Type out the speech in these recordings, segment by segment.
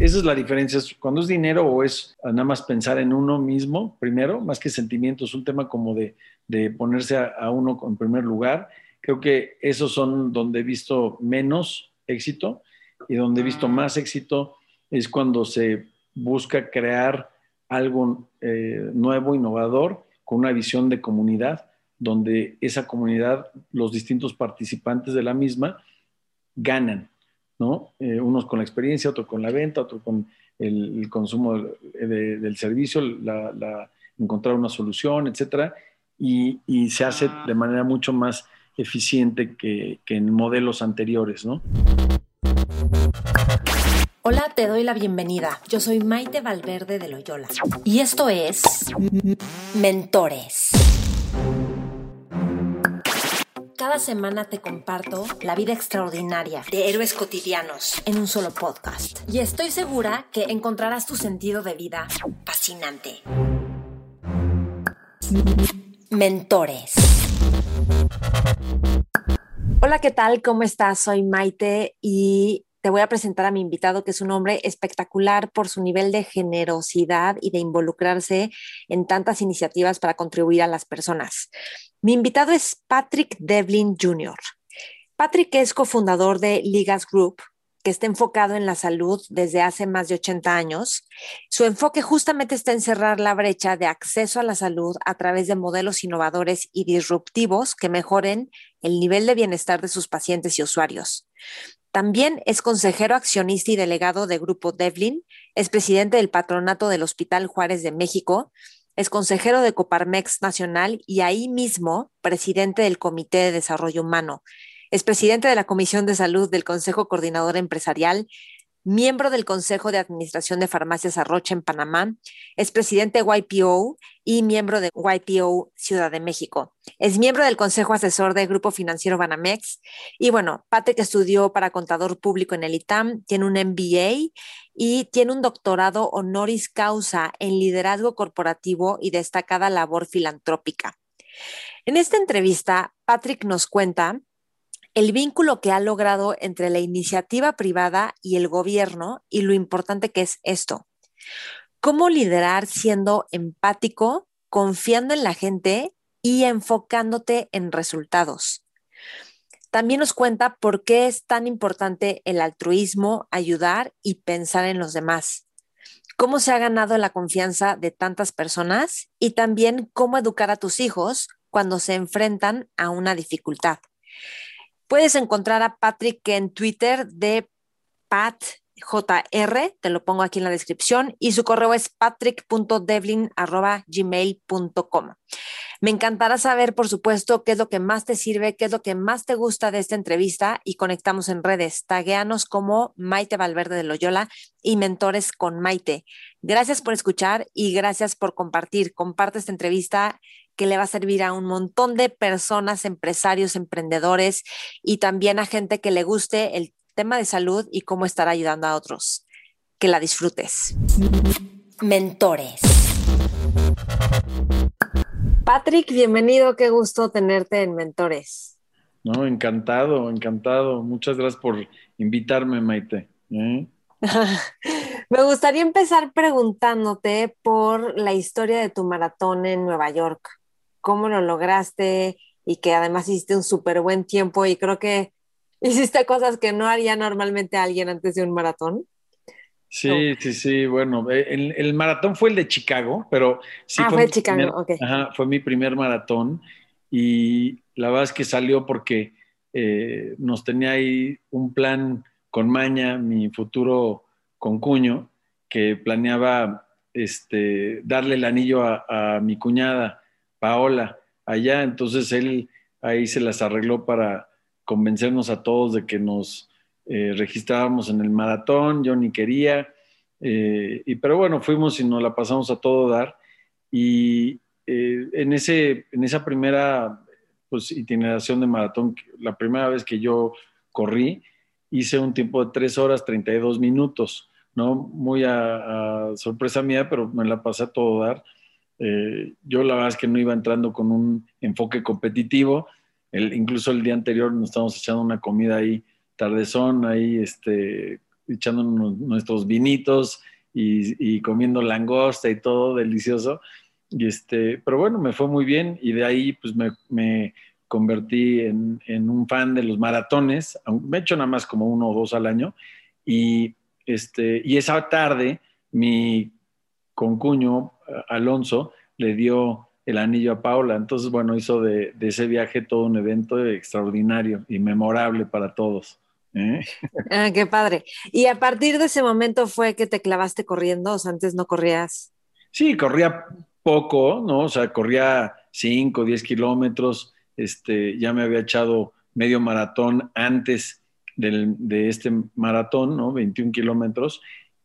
Esa es la diferencia. Cuando es dinero o es nada más pensar en uno mismo primero, más que sentimientos, un tema como de, ponerse a, uno en primer lugar. Creo que esos son donde he visto menos éxito y donde he visto más éxito es cuando se busca crear algo eh, nuevo, innovador, con una visión de comunidad, donde esa comunidad, los distintos participantes de la misma, ganan ¿no? Eh, unos con la experiencia, otros con la venta, otros con el, consumo del servicio, la, encontrar una solución, etcétera, y, se hace de manera mucho más eficiente que, que en modelos anteriores, ¿no? Hola, te doy la bienvenida. Yo soy Maite Valverde de Loyola y esto es Mentores. Cada semana te comparto la vida extraordinaria de héroes cotidianos en un solo podcast. Y estoy segura que encontrarás tu sentido de vida fascinante. Mentores. Hola, ¿qué tal? ¿Cómo estás? Soy Maite y te voy a presentar a mi invitado, que es un hombre espectacular por su nivel de generosidad y de involucrarse en tantas iniciativas para contribuir a las personas. Mi invitado es Patrick Devlin Jr. Patrick es cofundador de Ligas Group, que está enfocado en la salud desde hace más de 80 años. Su enfoque justamente está en cerrar la brecha de acceso a la salud a través de modelos innovadores y disruptivos que mejoren el nivel de bienestar de sus pacientes y usuarios. También es consejero accionista y delegado de Grupo Devlin, es presidente del patronato del Hospital Juárez de México, es consejero de Coparmex Nacional y ahí mismo presidente del Comité de Desarrollo Humano. Es presidente de la Comisión de Salud del Consejo Coordinador Empresarial miembro del Consejo de Administración de Farmacias Arrocha en Panamá, es presidente de YPO y miembro de YPO Ciudad de México. Es miembro del Consejo Asesor del Grupo Financiero Banamex. Y bueno, Patrick estudió para contador público en el ITAM, tiene un MBA y tiene un doctorado honoris causa en liderazgo corporativo y destacada labor filantrópica. En esta entrevista, Patrick nos cuenta el vínculo que ha logrado entre la iniciativa privada y el gobierno y lo importante que es esto. Cómo liderar siendo empático, confiando en la gente y enfocándote en resultados. También nos cuenta por qué es tan importante el altruismo, ayudar y pensar en los demás. Cómo se ha ganado la confianza de tantas personas y también cómo educar a tus hijos cuando se enfrentan a una dificultad. Puedes encontrar a Patrick en Twitter de PatJR, te lo pongo aquí en la descripción, y su correo es patrick.devlin.gmail.com. Me encantará saber, por supuesto, qué es lo que más te sirve, qué es lo que más te gusta de esta entrevista y conectamos en redes. Tagueanos como Maite Valverde de Loyola y Mentores con Maite. Gracias por escuchar y gracias por compartir. Comparte esta entrevista que le va a servir a un montón de personas, empresarios, emprendedores y también a gente que le guste el tema de salud y cómo estar ayudando a otros. Que la disfrutes. Mentores. Patrick, bienvenido, qué gusto tenerte en Mentores. No, encantado, encantado. Muchas gracias por invitarme, Maite. ¿eh? Me gustaría empezar preguntándote por la historia de tu maratón en Nueva York cómo lo lograste y que además hiciste un súper buen tiempo y creo que hiciste cosas que no haría normalmente alguien antes de un maratón. Sí, sí, sí, bueno, eh, el, maratón fue el de Chicago, pero sí ah, fue, Chicago, ajá, fue mi primer maratón y la verdad es que salió porque eh, nos tenía ahí un plan con Maña, mi futuro concuño, que planeaba este, darle el anillo a mi cuñada Paola allá, entonces él ahí se las arregló para convencernos a todos de que nos eh, registrábamos en el maratón, yo ni quería, eh, pero bueno, fuimos y nos la pasamos a todo dar, y eh, en, ese, en esa primera pues, itineración de maratón, la primera vez que yo corrí, hice un tiempo de 3 horas 32 minutos, ¿no? Muy a sorpresa mía, pero me la pasé a todo dar. Eh, yo la verdad es que no iba entrando con un enfoque competitivo. Incluso el día anterior nos estábamos echando una comida ahí, tardezón, ahí este, echándonos nuestros vinitos y, comiendo langosta y todo delicioso. Y este, pero bueno, me fue muy bien y de ahí pues me, convertí en, un fan de los maratones. Me he hecho nada más como uno o dos al año. Y, este, y esa tarde mi concuño, Alonso, le dio el anillo a Paula. Entonces, bueno, hizo de, ese viaje todo un evento extraordinario y memorable para todos. ¿eh? Ah, qué padre. Y a partir de ese momento fue que te clavaste corriendo, o sea, antes no corrías. Sí, corría poco, ¿no? O sea, corría 5, 10 kilómetros. Este, ya me había echado medio maratón antes de este maratón, ¿no? 21 kilómetros.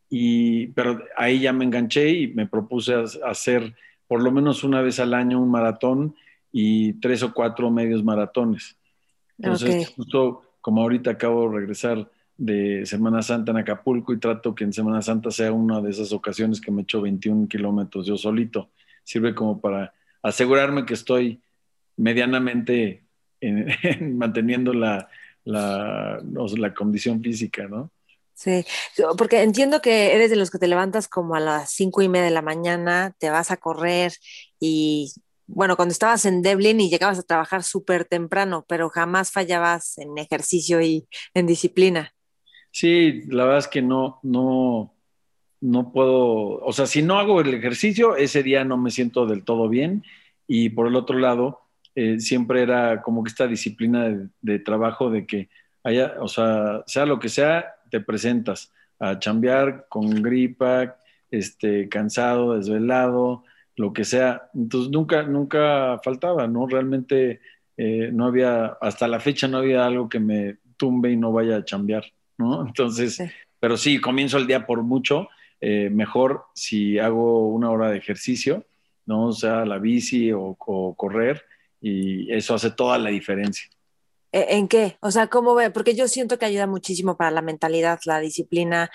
Y, pero ahí ya me enganché y me propuse hacer por lo menos una vez al año un maratón y tres o cuatro medios maratones. Entonces, justo como ahorita acabo de regresar de Semana Santa en Acapulco y trato que en Semana Santa sea una de esas ocasiones que me echo 21 kilómetros yo solito. Sirve como para asegurarme que estoy medianamente manteniendo la, la, la condición física, ¿no? Sí, porque entiendo que eres de los que te levantas como a las cinco y media de la mañana, te vas a correr y bueno, cuando estabas en Devlin y llegabas a trabajar súper temprano, pero jamás fallabas en ejercicio y en disciplina. Sí, la verdad es que no, no, no puedo, o sea, si no hago el ejercicio, ese día no me siento del todo bien. Y por el otro lado, eh, siempre era como que esta disciplina de trabajo de que haya, o sea, sea lo que sea, te presentas a chambear con gripa, este, cansado, desvelado, lo que sea. Entonces nunca, nunca faltaba, ¿no? Realmente eh, no había, hasta la fecha no había algo que me tumbe y no vaya a chambear, ¿no? Entonces, pero sí, comienzo el día por mucho, eh, mejor si hago una hora de ejercicio, ¿no? O sea, la bici o correr, y eso hace toda la diferencia. ¿E-, ¿En qué? O sea, ¿cómo ve? Porque yo siento que ayuda muchísimo para la mentalidad, la disciplina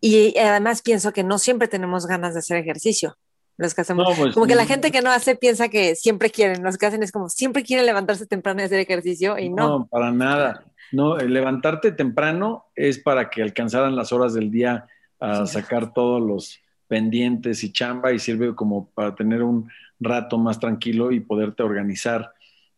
y además pienso que no siempre tenemos ganas de hacer ejercicio. Los que hacemos, pues, como que la gente que no hace piensa que siempre quieren, los que hacen es como siempre quieren levantarse temprano y hacer ejercicio y no. No, para nada. No, levantarte temprano es para que alcanzaran las horas del día a sacar todos los pendientes y chamba y sirve como para tener un rato más tranquilo y poderte organizar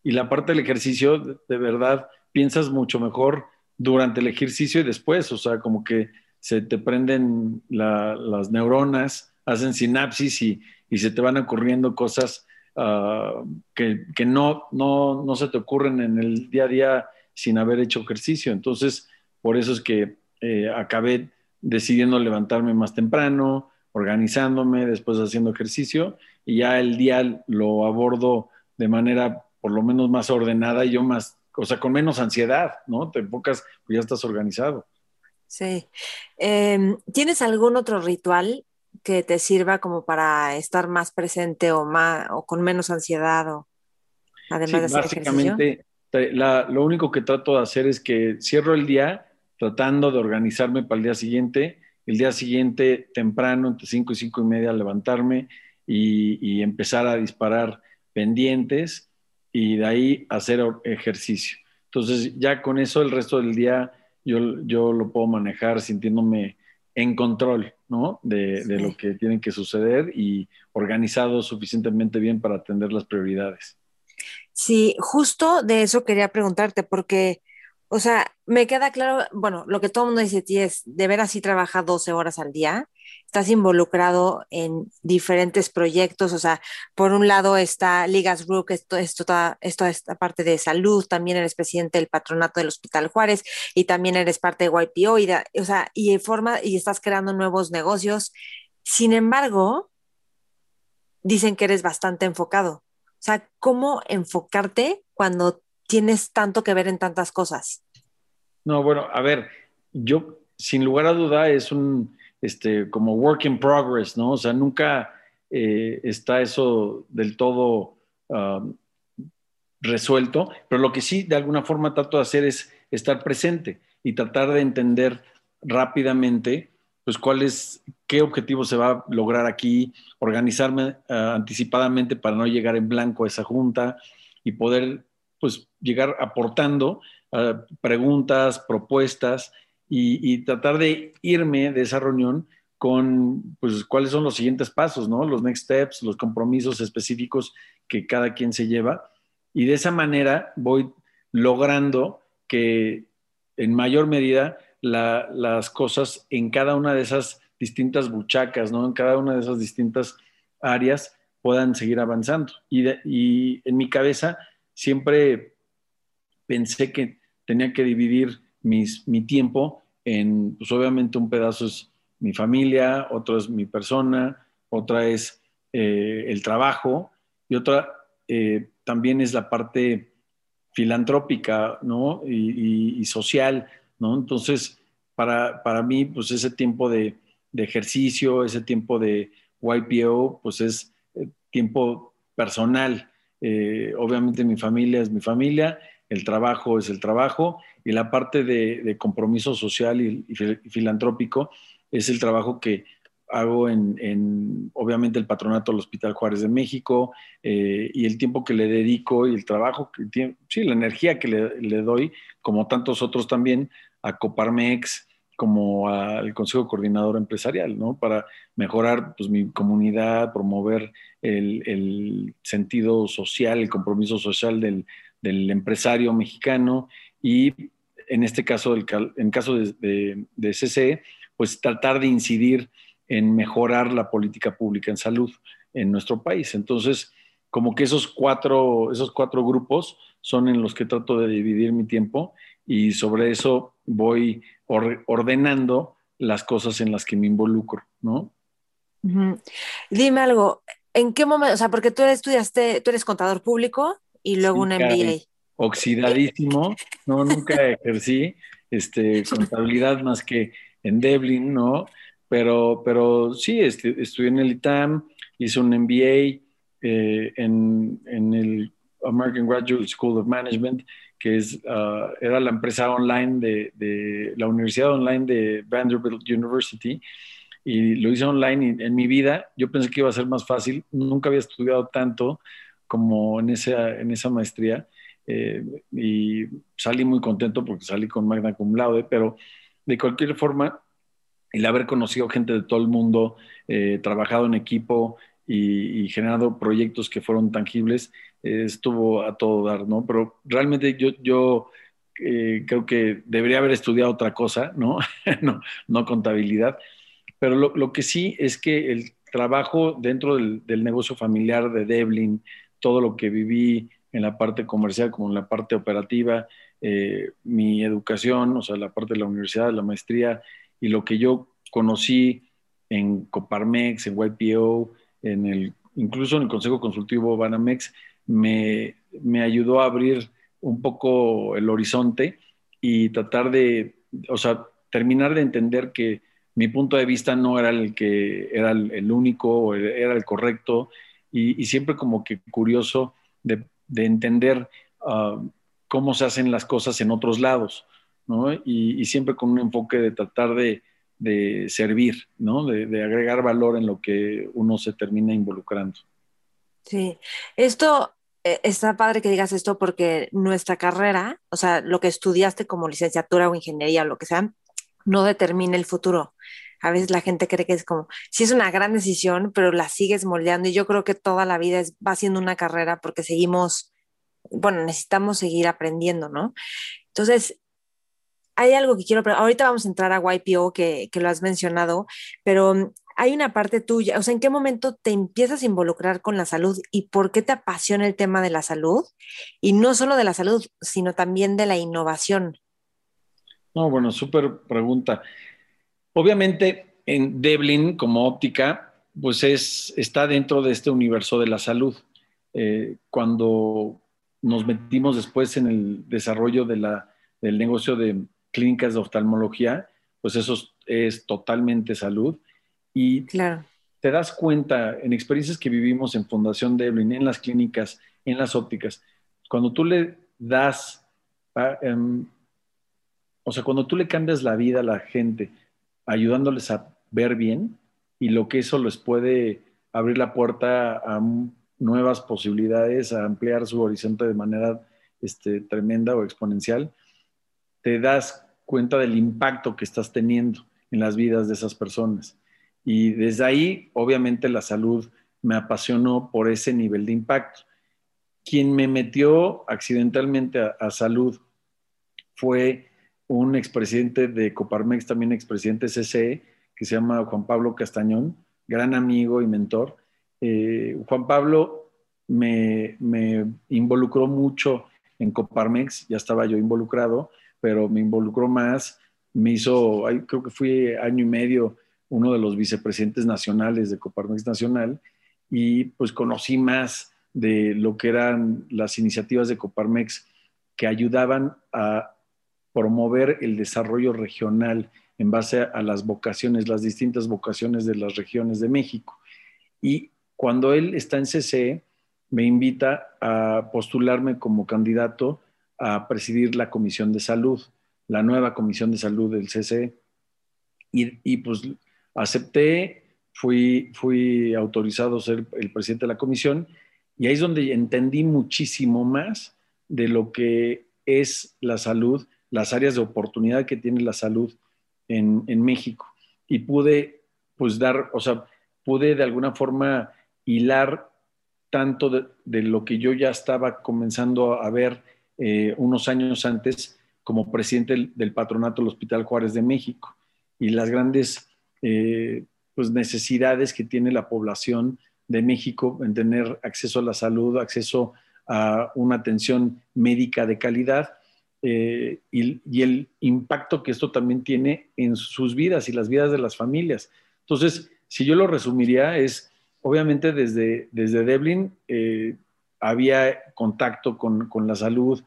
y la parte del ejercicio, de, verdad, piensas mucho mejor durante el ejercicio y después, o sea, como que se te prenden las neuronas, hacen sinapsis y, se te van ocurriendo cosas ah, que, no, no, se te ocurren en el día a día sin haber hecho ejercicio. Entonces, por eso es que eh, acabé decidiendo levantarme más temprano, organizándome, después haciendo ejercicio y ya el día lo abordo de manera por lo menos más ordenada y yo más, o sea, con menos ansiedad, ¿no? Te enfocas, pues ya estás organizado. Sí. Em, ¿Tienes algún otro ritual que te sirva como para estar más presente o, más, o con menos ansiedad o además de hacer básicamente, lo único que trato de hacer es que cierro el día tratando de organizarme para el día siguiente. El día siguiente, temprano, entre 5 y 5 y media, levantarme y, y empezar a disparar pendientes y de ahí hacer ejercicio. Entonces ya con eso el resto del día yo, yo lo puedo manejar sintiéndome en control, ¿no? De, de, lo que tiene que suceder y organizado suficientemente bien para atender las prioridades. Sí, justo de eso quería preguntarte, porque, o sea, me queda claro, bueno, lo que todo el mundo dice de ti es, de ver así trabaja 12 horas al día, estás involucrado en diferentes proyectos, o sea, por un lado está Ligas Group, esto, esto, esto esta parte de salud, también eres presidente del patronato del Hospital Juárez y también eres parte de YPO, y o sea, y, forma, y estás creando nuevos negocios. Sin embargo, dicen que eres bastante enfocado. O sea, ¿cómo enfocarte cuando tienes tanto que ver en tantas cosas? No, bueno, a ver, yo sin lugar a duda es un, este, como work in progress, ¿no? O sea, nunca eh, está eso del todo um, resuelto, pero lo que sí de alguna forma trato de hacer es estar presente y tratar de entender rápidamente pues cuál es, qué objetivo se va a lograr aquí, organizarme uh, anticipadamente para no llegar en blanco a esa junta y poder pues llegar aportando uh, preguntas, propuestas y, tratar de irme de esa reunión con, pues, cuáles son los siguientes pasos, ¿no? Los next steps, los compromisos específicos que cada quien se lleva. Y de esa manera voy logrando que en mayor medida las cosas en cada una de esas distintas buchacas, ¿no? En cada una de esas distintas áreas puedan seguir avanzando. Y, y en mi cabeza siempre pensé que tenía que dividir mi tiempo en, pues obviamente un pedazo es mi familia, otro es mi persona, otra es eh, el trabajo y otra eh, también es la parte filantrópica, ¿no? Y, social, ¿no? Entonces, para, para, mí, pues ese tiempo de, de, ejercicio, ese tiempo de YPO, pues es eh, tiempo personal. obviamente mi familia es mi familia el trabajo es el trabajo y la parte de, compromiso social y, filantrópico es el trabajo que hago en, obviamente, el patronato del Hospital Juárez de México eh, y el tiempo que le dedico y el trabajo, que sí, la energía que le, doy, como tantos otros también, a Coparmex, como al Consejo Coordinador Empresarial, ¿no? Para mejorar pues, mi comunidad, promover el, el, sentido social, el compromiso social del, del empresario mexicano y en este caso, del, en caso de, de, CCE, pues tratar de incidir en mejorar la política pública en salud en nuestro país. Entonces, como que esos cuatro, esos cuatro grupos son en los que trato de dividir mi tiempo y sobre eso voy ordenando las cosas en las que me involucro, ¿no? Dime algo, ¿en qué momento, o sea, porque tú estudiaste, tú eres contador público, y luego un MBA. Oxidadísimo, no, nunca ejercí este, contabilidad más que en Devlin, ¿no? Pero, pero sí, este, estudié en el ITAM, hice un MBA eh, en, en, el American Graduate School of Management, que es, ah, era la empresa online de, de, la universidad online de Vanderbilt University, y lo hice online en mi vida yo pensé que iba a ser más fácil, nunca había estudiado tanto, como en esa, en esa maestría eh, y salí muy contento porque salí con magna cum laude, pero de cualquier forma, el haber conocido gente de todo el mundo, eh, trabajado en equipo y, generado proyectos que fueron tangibles, eh, estuvo a todo dar, ¿no? Pero realmente yo, yo creo que debería haber estudiado otra cosa, ¿no? no, no, contabilidad. Pero lo, lo, que sí es que el trabajo dentro del, del negocio familiar de Devlin, todo lo que viví en la parte comercial como en la parte operativa, eh, mi educación, o sea, la parte de la universidad, la maestría y lo que yo conocí en Coparmex, en YPO, en el, incluso en el Consejo Consultivo Banamex, me, me ayudó a abrir un poco el horizonte y tratar de, o sea, terminar de entender que mi punto de vista no era el que era el, único o era el correcto y, siempre como que curioso de, entender ah, cómo se hacen las cosas en otros lados, ¿no? Y, siempre con un enfoque de tratar de, servir, ¿no? De, agregar valor en lo que uno se termina involucrando. Sí, esto eh, está padre que digas esto porque nuestra carrera, o sea, lo que estudiaste como licenciatura o ingeniería o lo que sea, no determina el futuro a veces la gente cree que es como, sí es una gran decisión, pero la sigues moldeando y yo creo que toda la vida es, va siendo una carrera porque seguimos, bueno, necesitamos seguir aprendiendo, ¿no? Entonces, hay algo que quiero, ahorita vamos a entrar a YPO que, que lo has mencionado, pero mm, hay una parte tuya, o sea, ¿en qué momento te empiezas a involucrar con la salud y por qué te apasiona el tema de la salud? Y no solo de la salud, sino también de la innovación. No, bueno, súper pregunta. Obviamente, en Devlin, como óptica, pues es, está dentro de este universo de la salud. Eh, cuando nos metimos después en el desarrollo de la, del negocio de clínicas de oftalmología, pues eso es, totalmente salud. Y claro. te das cuenta en experiencias que vivimos en Fundación Devlin, en las clínicas, en las ópticas, cuando tú le das, em, o sea, cuando tú le cambias la vida a la gente, ayudándoles a ver bien y lo que eso les puede abrir la puerta a nuevas posibilidades, a ampliar su horizonte de manera este, tremenda o exponencial, te das cuenta del impacto que estás teniendo en las vidas de esas personas. Y desde ahí, obviamente, la salud me apasionó por ese nivel de impacto. Quien me metió accidentalmente a, salud fue un expresidente de Coparmex, también expresidente CCE, que se llama Juan Pablo Castañón, gran amigo y mentor. Eh, Juan Pablo me, me, involucró mucho en Coparmex, ya estaba yo involucrado, pero me involucró más, me hizo, creo que fui año y medio uno de los vicepresidentes nacionales de Coparmex Nacional y pues conocí más de lo que eran las iniciativas de Coparmex que ayudaban a promover el desarrollo regional en base a las vocaciones, las distintas vocaciones de las regiones de México. Y cuando él está en CCE, me invita a postularme como candidato a presidir la Comisión de Salud, la nueva Comisión de Salud del CCE. Y, y pues acepté, fui, fui autorizado a ser el presidente de la comisión y ahí es donde entendí muchísimo más de lo que es la salud, las áreas de oportunidad que tiene la salud en, México. Y pude, pues, dar, o sea, pude de alguna forma hilar tanto de, lo que yo ya estaba comenzando a ver eh, unos años antes como presidente del, del, patronato del Hospital Juárez de México y las grandes eh, pues necesidades que tiene la población de México en tener acceso a la salud, acceso a una atención médica de calidad eh, y, el impacto que esto también tiene en sus vidas y las vidas de las familias. Entonces, si yo lo resumiría, es obviamente desde, desde Devlin eh, había contacto con, con la salud,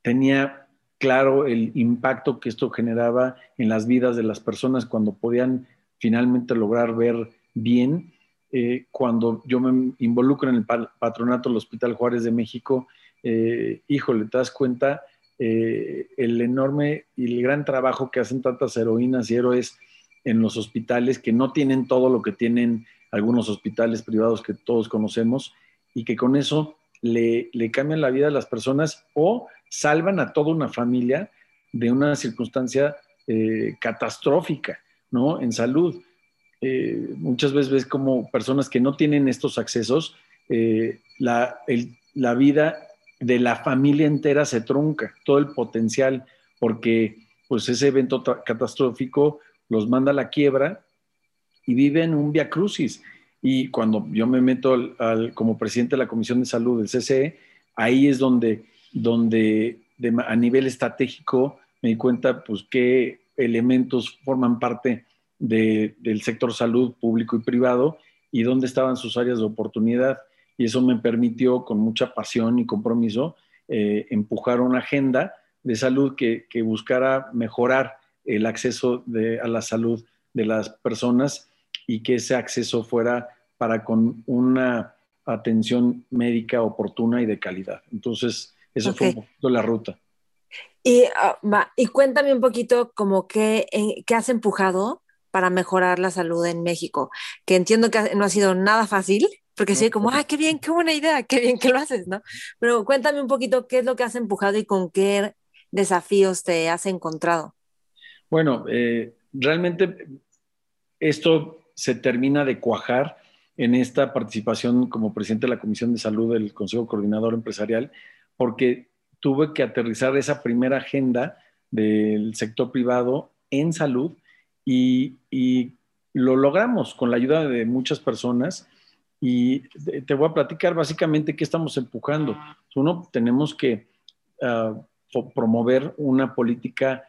tenía claro el impacto que esto generaba en las vidas de las personas cuando podían finalmente lograr ver bien. Eh, cuando yo me involucro en el patronato del Hospital Juárez de México, eh, híjole, te das cuenta eh, el enorme y el gran trabajo que hacen tantas heroínas y héroes en los hospitales que no tienen todo lo que tienen algunos hospitales privados que todos conocemos y que con eso le, cambian la vida a las personas o salvan a toda una familia de una circunstancia catastrófica. ¿no? En salud. Eh, muchas veces ves como personas que no tienen estos accesos, eh, la, la vida de la familia entera se trunca, todo el potencial, porque pues ese evento catastrófico los manda a la quiebra y viven un via crucis. Y cuando yo me meto como presidente de la Comisión de Salud del CCE, ahí es donde, donde a nivel estratégico me di cuenta pues que elementos forman parte del sector salud público y privado y dónde estaban sus áreas de oportunidad. Y eso me permitió, con mucha pasión y compromiso, eh, empujar una agenda de salud que, buscara mejorar el acceso a la salud de las personas y que ese acceso fuera para con una atención médica oportuna y de calidad. Entonces, eso fue un poquito la ruta. Y, ah, y cuéntame un poquito como qué, qué has empujado para mejorar la salud en México, que entiendo que no ha sido nada fácil, porque sí, como, ay, qué bien, qué buena idea, qué bien que lo haces, ¿no? Pero cuéntame un poquito qué es lo que has empujado y con qué desafíos te has encontrado. Bueno, eh, realmente esto se termina de cuajar en esta participación como presidente de la Comisión de Salud del Consejo Coordinador Empresarial, porque tuve que aterrizar esa primera agenda del sector privado en salud y, lo logramos con la ayuda de muchas personas. Y te voy a platicar básicamente qué estamos empujando. Uno, tenemos que ah, promover una política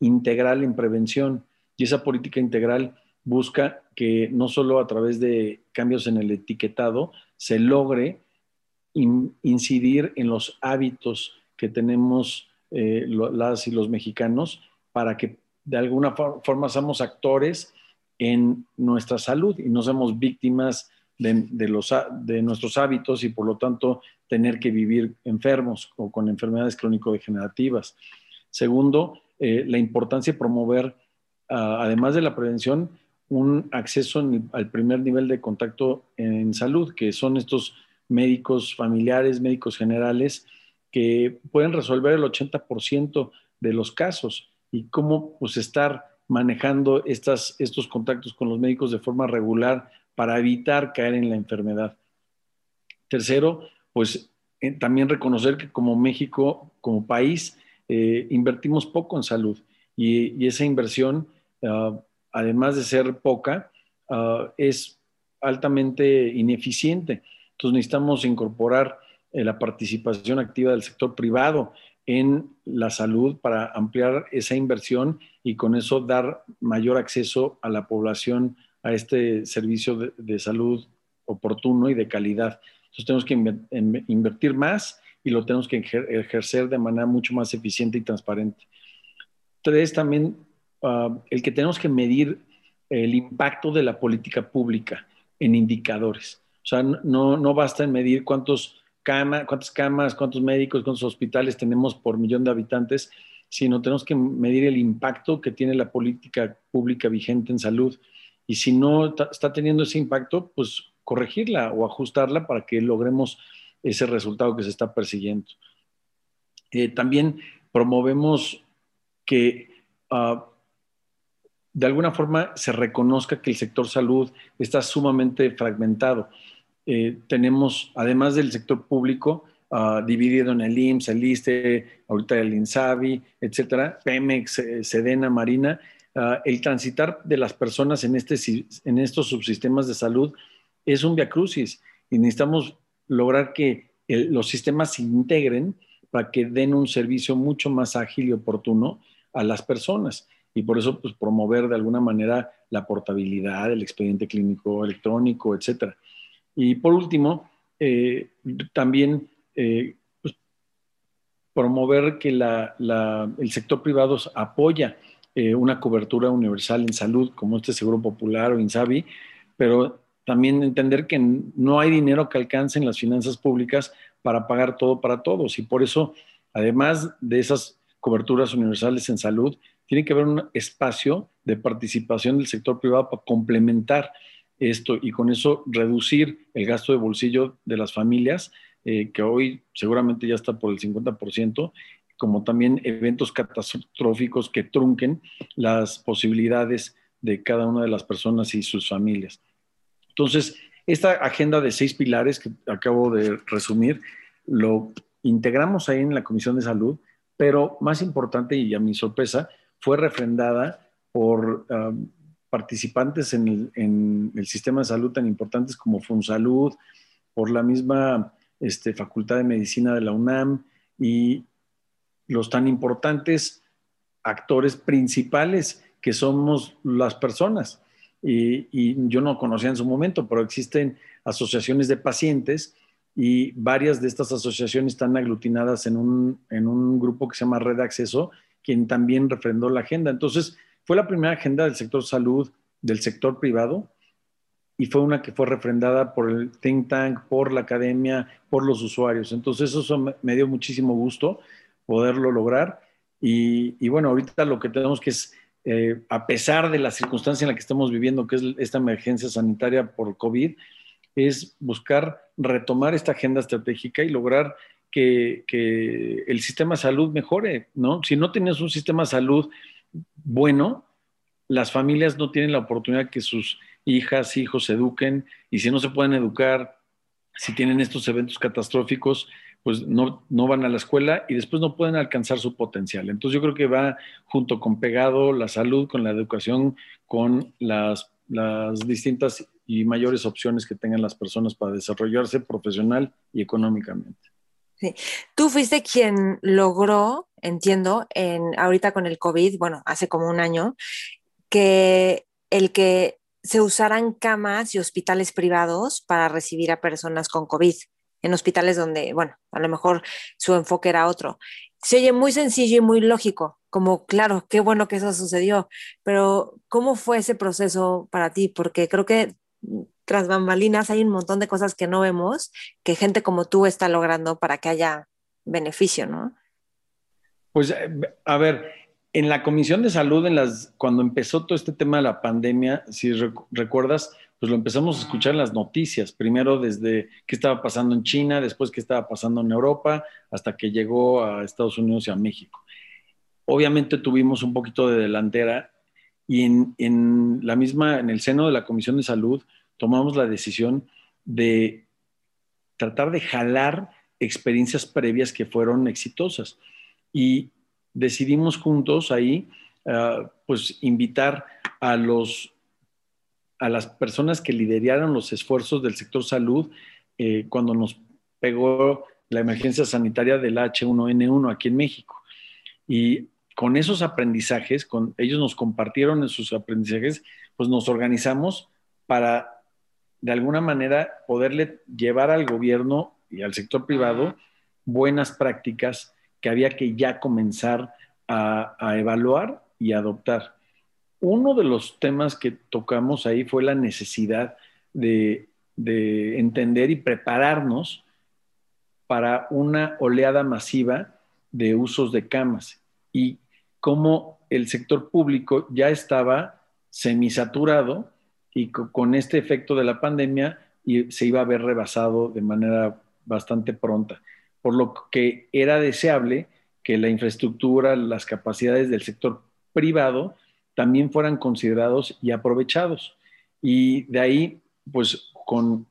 integral en prevención y esa política integral busca que no solo a través de cambios en el etiquetado se logre incidir en los hábitos que tenemos eh, las y los mexicanos para que de alguna forma seamos actores en nuestra salud y no seamos víctimas de, nuestros hábitos y por lo tanto tener que vivir enfermos o con enfermedades crónico-degenerativas. Segundo, eh, la importancia de promover, ah, además de la prevención, un acceso al primer nivel de contacto en salud, que son estos médicos familiares, médicos generales, que pueden resolver el 80% de los casos. y cómo pues estar manejando estas, estos contactos con los médicos de forma regular para evitar caer en la enfermedad. Tercero, pues eh, también reconocer que como México, como país, eh, invertimos poco en salud y, esa inversión, ah, además de ser poca, ah, es altamente ineficiente. Entonces necesitamos incorporar eh, la participación activa del sector privado en la salud para ampliar esa inversión y con eso dar mayor acceso a la población a este servicio de, salud oportuno y de calidad. Entonces tenemos que invertir más y lo tenemos que ejercer de manera mucho más eficiente y transparente. Tres, también ah, el que tenemos que medir el impacto de la política pública en indicadores. O sea, no, no basta en medir cuántos cuántas camas, cuántos médicos, cuántos hospitales tenemos por millón de habitantes, sino tenemos que medir el impacto que tiene la política pública vigente en salud. Y si no está teniendo ese impacto, pues corregirla o ajustarla para que logremos ese resultado que se está persiguiendo. Eh, también promovemos que ah, de alguna forma se reconozca que el sector salud está sumamente fragmentado. Eh, tenemos, además del sector público, ah, dividido en el IMSS, el ISTE, ahorita el INSABI, etcétera, Pemex, eh, Sedena, Marina, ah, el transitar de las personas en, este, en estos subsistemas de salud es un viacrucis y necesitamos lograr que los sistemas se integren para que den un servicio mucho más ágil y oportuno a las personas. Y por eso, pues, promover de alguna manera la portabilidad, el expediente clínico electrónico, etcétera. Y por último, eh, también eh, pues, promover que el sector privado apoya eh, una cobertura universal en salud, como este Seguro Popular o INSABI, pero también entender que no hay dinero que alcance en las finanzas públicas para pagar todo para todos. Y por eso, además de esas coberturas universales en salud, tiene que haber un espacio de participación del sector privado para complementar esto y con eso reducir el gasto de bolsillo de las familias, eh, que hoy seguramente ya está por el 50%, como también eventos catastróficos que trunquen las posibilidades de cada una de las personas y sus familias. Entonces, esta agenda de seis pilares que acabo de resumir, lo integramos ahí en la Comisión de Salud, pero más importante y a mi sorpresa, fue refrendada por um, participantes en el, sistema de salud tan importantes como FunSalud, por la misma este, Facultad de Medicina de la UNAM y los tan importantes actores principales que somos las personas. Y, yo no conocía en su momento, pero existen asociaciones de pacientes y varias de estas asociaciones están aglutinadas en un, en un grupo que se llama Red Acceso, quien también refrendó la agenda. Entonces, fue la primera agenda del sector salud, del sector privado, y fue una que fue refrendada por el think tank, por la academia, por los usuarios. Entonces eso me dio muchísimo gusto poderlo lograr. Y, bueno, ahorita lo que tenemos que es, eh, a pesar de la circunstancia en la que estamos viviendo, que es esta emergencia sanitaria por COVID, es buscar retomar esta agenda estratégica y lograr que, el sistema salud mejore, ¿no? Si no tienes un sistema salud bueno, las familias no tienen la oportunidad que sus hijas, hijos se eduquen y si no se pueden educar, si tienen estos eventos catastróficos, pues no, no van a la escuela y después no pueden alcanzar su potencial. Entonces yo creo que va junto con pegado la salud, con la educación, con las, las distintas y mayores opciones que tengan las personas para desarrollarse profesional y económicamente. Tú fuiste quien logró, entiendo, en, ahorita con el COVID, bueno, hace como un año, que el que se usaran camas y hospitales privados para recibir a personas con COVID, en hospitales donde, bueno, a lo mejor su enfoque era otro. Se oye muy sencillo y muy lógico, como, claro, qué bueno que eso sucedió, pero ¿cómo fue ese proceso para ti? Porque creo que tras bambalinas hay un montón de cosas que no vemos que gente como tú está logrando para que haya beneficio, ¿no? Pues, eh, a ver, en la Comisión de Salud, en las, cuando empezó todo este tema de la pandemia, si recuerdas, pues lo empezamos a escuchar en las noticias, primero desde qué estaba pasando en China, después qué estaba pasando en Europa, hasta que llegó a Estados Unidos y a México. obviamente tuvimos un poquito de delantera y en, en, la misma, en el seno de la Comisión de Salud, tomamos la decisión de tratar de jalar experiencias previas que fueron exitosas. Y decidimos juntos ahí, uh, pues, invitar a los a las personas que lideraron los esfuerzos del sector salud eh, cuando nos pegó la emergencia sanitaria del H1N1 aquí en México. Y con esos aprendizajes, con, ellos nos compartieron sus aprendizajes, pues nos organizamos para de alguna manera poderle llevar al gobierno y al sector privado buenas prácticas que había que ya comenzar a, a evaluar y adoptar. Uno de los temas que tocamos ahí fue la necesidad de, de entender y prepararnos para una oleada masiva de usos de camas y cómo el sector público ya estaba semisaturado y con este efecto de la pandemia se iba a ver rebasado de manera bastante pronta, por lo que era deseable que la infraestructura, las capacidades del sector privado también fueran considerados y aprovechados. Y de ahí, pues con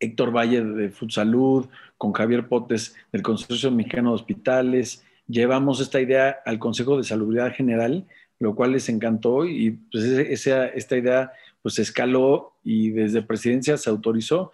Héctor Valle de Salud, con Javier Potes del Consorcio Mexicano de Hospitales, llevamos esta idea al Consejo de Salubridad General, lo cual les encantó y pues esa, esta idea pues escaló y desde presidencia se autorizó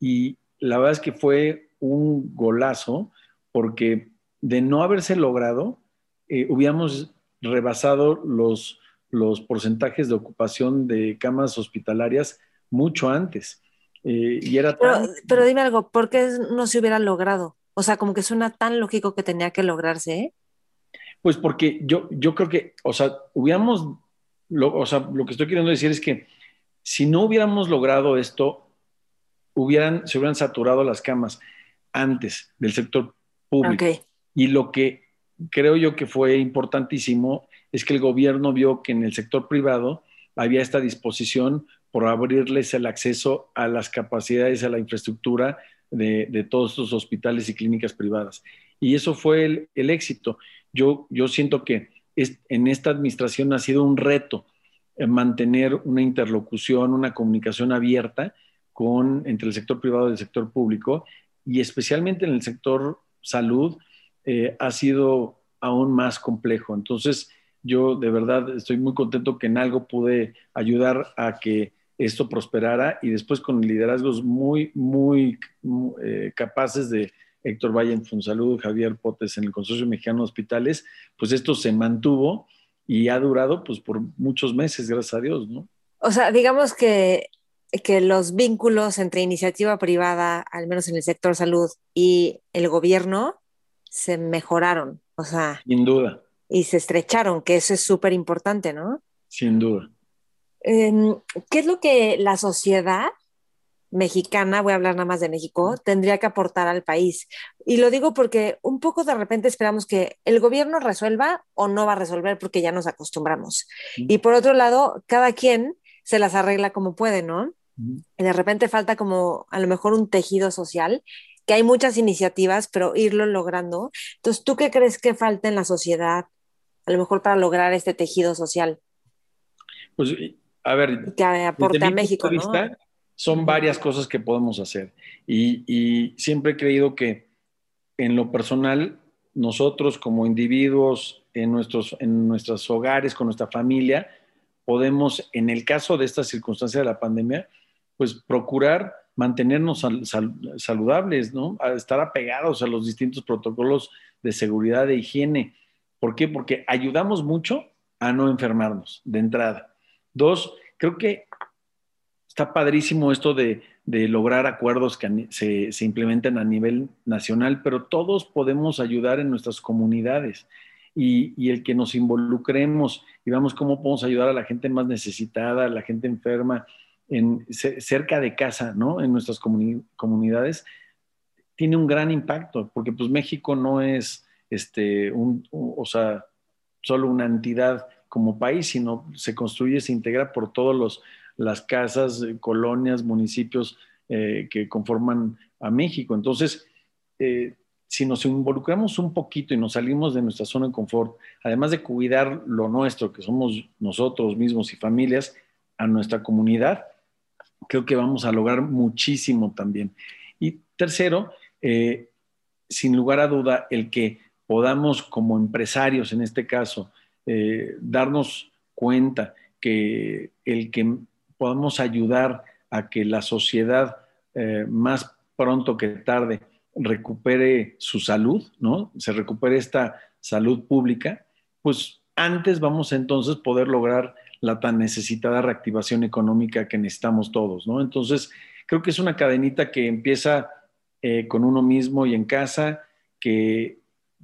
y la verdad es que fue un golazo porque de no haberse logrado, eh, hubiéramos rebasado los, los porcentajes de ocupación de camas hospitalarias mucho antes. Eh, y era pero, pero, dime algo, ¿por qué no se hubiera logrado? O sea, como que suena tan lógico que tenía que lograrse. ¿eh? Pues porque yo, yo creo que, o sea, hubiéramos, lo, o sea, lo que estoy queriendo decir es que si no hubiéramos logrado esto, hubieran, se hubieran saturado las camas antes del sector público. Y lo que creo yo que fue importantísimo es que el gobierno vio que en el sector privado había esta disposición por abrirles el acceso a las capacidades, a la infraestructura de, todos estos hospitales y clínicas privadas. Y eso fue el, el éxito. Yo, yo siento que es, en esta administración ha sido un reto mantener una interlocución, una comunicación abierta con, entre el sector privado y el sector público, y especialmente en el sector salud, eh, ha sido aún más complejo. Entonces, yo de verdad estoy muy contento que en algo pude ayudar a que esto prosperara y después con liderazgos muy, muy, eh, capaces de Héctor Valle en Funsalud, Javier Potes en el Consorcio Mexicano de Hospitales, pues esto se mantuvo y ha durado pues por muchos meses, gracias a Dios, ¿no? O sea, digamos que, que los vínculos entre iniciativa privada, al menos en el sector salud, y el gobierno se mejoraron, o sea. Sin duda. Y se estrecharon, que eso es súper importante, ¿no? Sin duda. Em, ¿Qué es lo que la sociedad mexicana, voy a hablar nada más de México, tendría que aportar al país. Y lo digo porque un poco de repente esperamos que el gobierno resuelva o no va a resolver porque ya nos acostumbramos. Y por otro lado, cada quien se las arregla como puede, ¿no? Y de repente falta como a lo mejor un tejido social, que hay muchas iniciativas, pero irlo logrando. Entonces, ¿tú qué crees que falta en la sociedad, a lo mejor para lograr este tejido social? Pues, a ver, que aporte a México, ¿no? Son varias cosas que podemos hacer. Y, siempre he creído que en lo personal, nosotros como individuos, en nuestros, en nuestros hogares, con nuestra familia, podemos, en el caso de esta circunstancia de la pandemia, pues procurar mantenernos saludables, ¿no? Estar apegados a los distintos protocolos de seguridad, de higiene. ¿Por qué? Porque ayudamos mucho a no enfermarnos de entrada. Dos, creo que está padrísimo esto de, lograr acuerdos que se, se, implementen a nivel nacional, pero todos podemos ayudar en nuestras comunidades y, el que nos involucremos y veamos cómo podemos ayudar a la gente más necesitada, a la gente enferma, en, cerca de casa, ¿no? En nuestras comunidades, tiene un gran impacto, porque pues México no es, este, un, o sea, solo una entidad como país, sino se construye, se integra por todos los las casas, eh, colonias, municipios eh, que conforman a México. Entonces, eh, si nos involucramos un poquito y nos salimos de nuestra zona de confort, además de cuidar lo nuestro, que somos nosotros mismos y familias, a nuestra comunidad, creo que vamos a lograr muchísimo también. Y tercero, sin lugar a duda, el que podamos como empresarios, en este caso, darnos cuenta que el que podamos ayudar a que la sociedad eh, más pronto que tarde recupere su salud, ¿no? Se recupere esta salud pública, pues antes vamos entonces poder lograr la tan necesitada reactivación económica que necesitamos todos, ¿no? Entonces, creo que es una cadenita que empieza eh, con uno mismo y en casa, que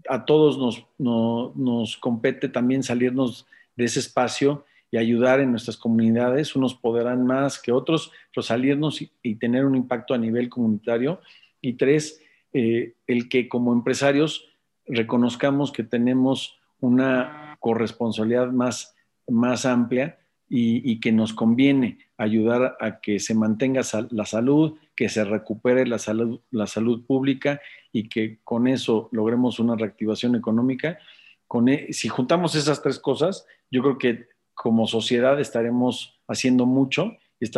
a todos nos, nos compete también salirnos de ese espacio y ayudar en nuestras comunidades. Unos podrán más que otros, pero salirnos y, tener un impacto a nivel comunitario. Y tres, eh, el que como empresarios reconozcamos que tenemos una corresponsabilidad más, más amplia y, que nos conviene ayudar a que se mantenga la salud, que se recupere la salud, la salud pública y que con eso logremos una reactivación económica. Con, e, si juntamos esas tres cosas, yo creo que como sociedad estaremos haciendo mucho y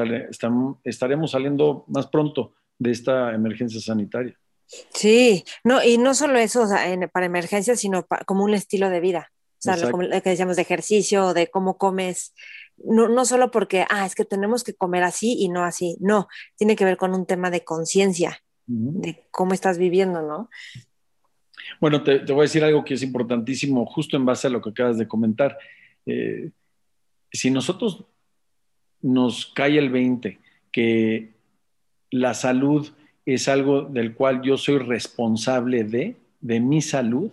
estaremos saliendo más pronto de esta emergencia sanitaria. Sí, no, y no solo eso para emergencias, sino como un estilo de vida. O sea, lo, que decíamos de ejercicio, de cómo comes, no, no, solo porque, ah, es que tenemos que comer así y no así, no, tiene que ver con un tema de conciencia, de cómo estás viviendo, ¿no? Bueno, te, voy a decir algo que es importantísimo, justo en base a lo que acabas de comentar. Eh, si nosotros nos cae el 20, que la salud es algo del cual yo soy responsable de, de mi salud,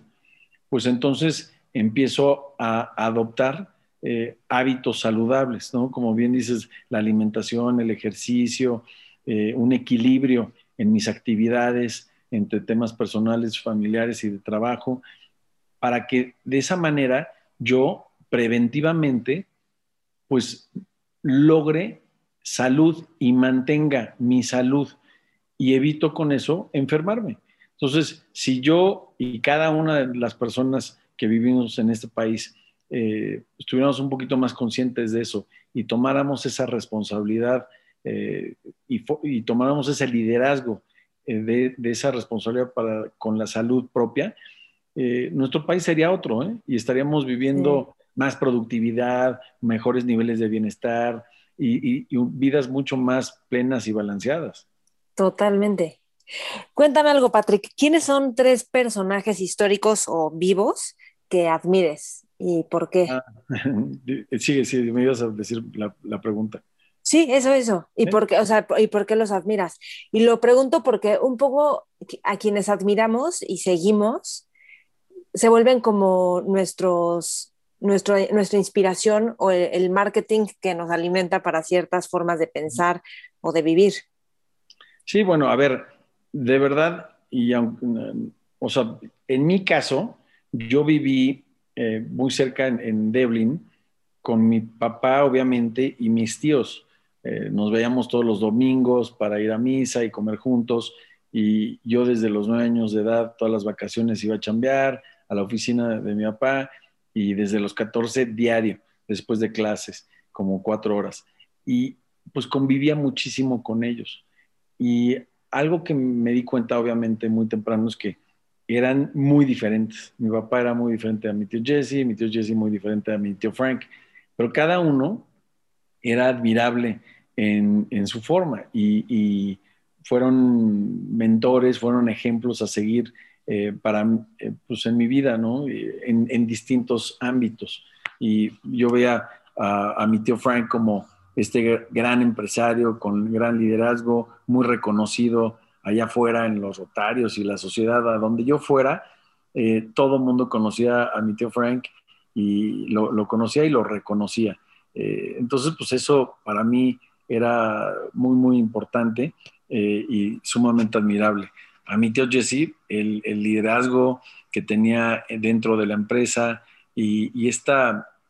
pues entonces empiezo a adoptar eh, hábitos saludables, ¿no? Como bien dices, la alimentación, el ejercicio, eh, un equilibrio en mis actividades entre temas personales, familiares y de trabajo, para que de esa manera yo preventivamente pues logre salud y mantenga mi salud y evito con eso enfermarme. Entonces, si yo y cada una de las personas que vivimos en este país eh, estuviéramos un poquito más conscientes de eso y tomáramos esa responsabilidad eh, y, tomáramos ese liderazgo eh, de, esa responsabilidad para, con la salud propia, nuestro país sería otro y estaríamos viviendo más productividad, mejores niveles de bienestar y, vidas mucho más plenas y balanceadas. Totalmente. Cuéntame algo, Patrick. ¿Quiénes son tres personajes históricos o vivos que admires y por qué? Ah, sigue, sigue, me ibas a decir la, pregunta. Sí, eso, eso. ¿Y, por qué, o sea, ¿Y por qué los admiras? Y lo pregunto porque un poco a quienes admiramos y seguimos se vuelven como nuestros nuestro, nuestra inspiración o el, marketing que nos alimenta para ciertas formas de pensar o de vivir. Sí, bueno, a ver, de verdad, y o sea, en mi caso, yo viví eh, muy cerca en, en, Devlin con mi papá, obviamente, y mis tíos. Eh, nos veíamos todos los domingos para ir a misa y comer juntos. Y yo desde los nueve años de edad, todas las vacaciones iba a chambear a la oficina de mi papá y desde los 14 diario, después de clases, como cuatro horas. Y pues convivía muchísimo con ellos. Y algo que me di cuenta, obviamente, muy temprano es que eran muy diferentes. Mi papá era muy diferente a mi tío Jesse, mi tío Jesse muy diferente a mi tío Frank, pero cada uno era admirable en, en su forma y, y, fueron mentores, fueron ejemplos a seguir eh, para, eh, pues en mi vida, ¿no? En, en, distintos ámbitos. Y yo veía a, a, mi tío Frank como este gran empresario con gran liderazgo, muy reconocido allá afuera en los rotarios y la sociedad, a donde yo fuera, eh, todo el mundo conocía a mi tío Frank y lo, lo conocía y lo reconocía. entonces, pues eso para mí era muy, muy importante y sumamente admirable a mi tío Jesse el, liderazgo que tenía dentro de la empresa y,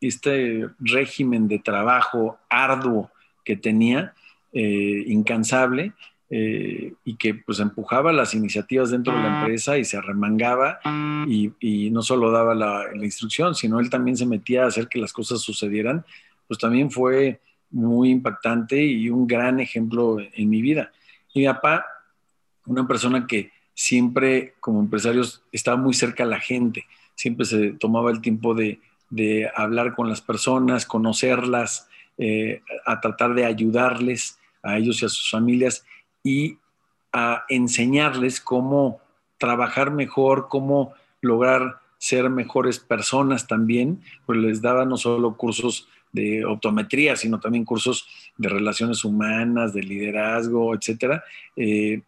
este régimen de trabajo arduo que tenía, eh, incansable, eh, y que pues empujaba las iniciativas dentro de la empresa y se arremangaba y, no solo daba la, instrucción, sino él también se metía a hacer que las cosas sucedieran, pues también fue muy impactante y un gran ejemplo en mi vida. Y mi papá, una persona que siempre como empresarios estaba muy cerca a la gente, siempre se tomaba el tiempo de, hablar con las personas, conocerlas, eh, a tratar de ayudarles a ellos y a sus familias y a enseñarles cómo trabajar mejor, cómo lograr ser mejores personas también, pues les daba no solo cursos de optometría, sino también cursos de relaciones humanas, de liderazgo, etcétera. Eh,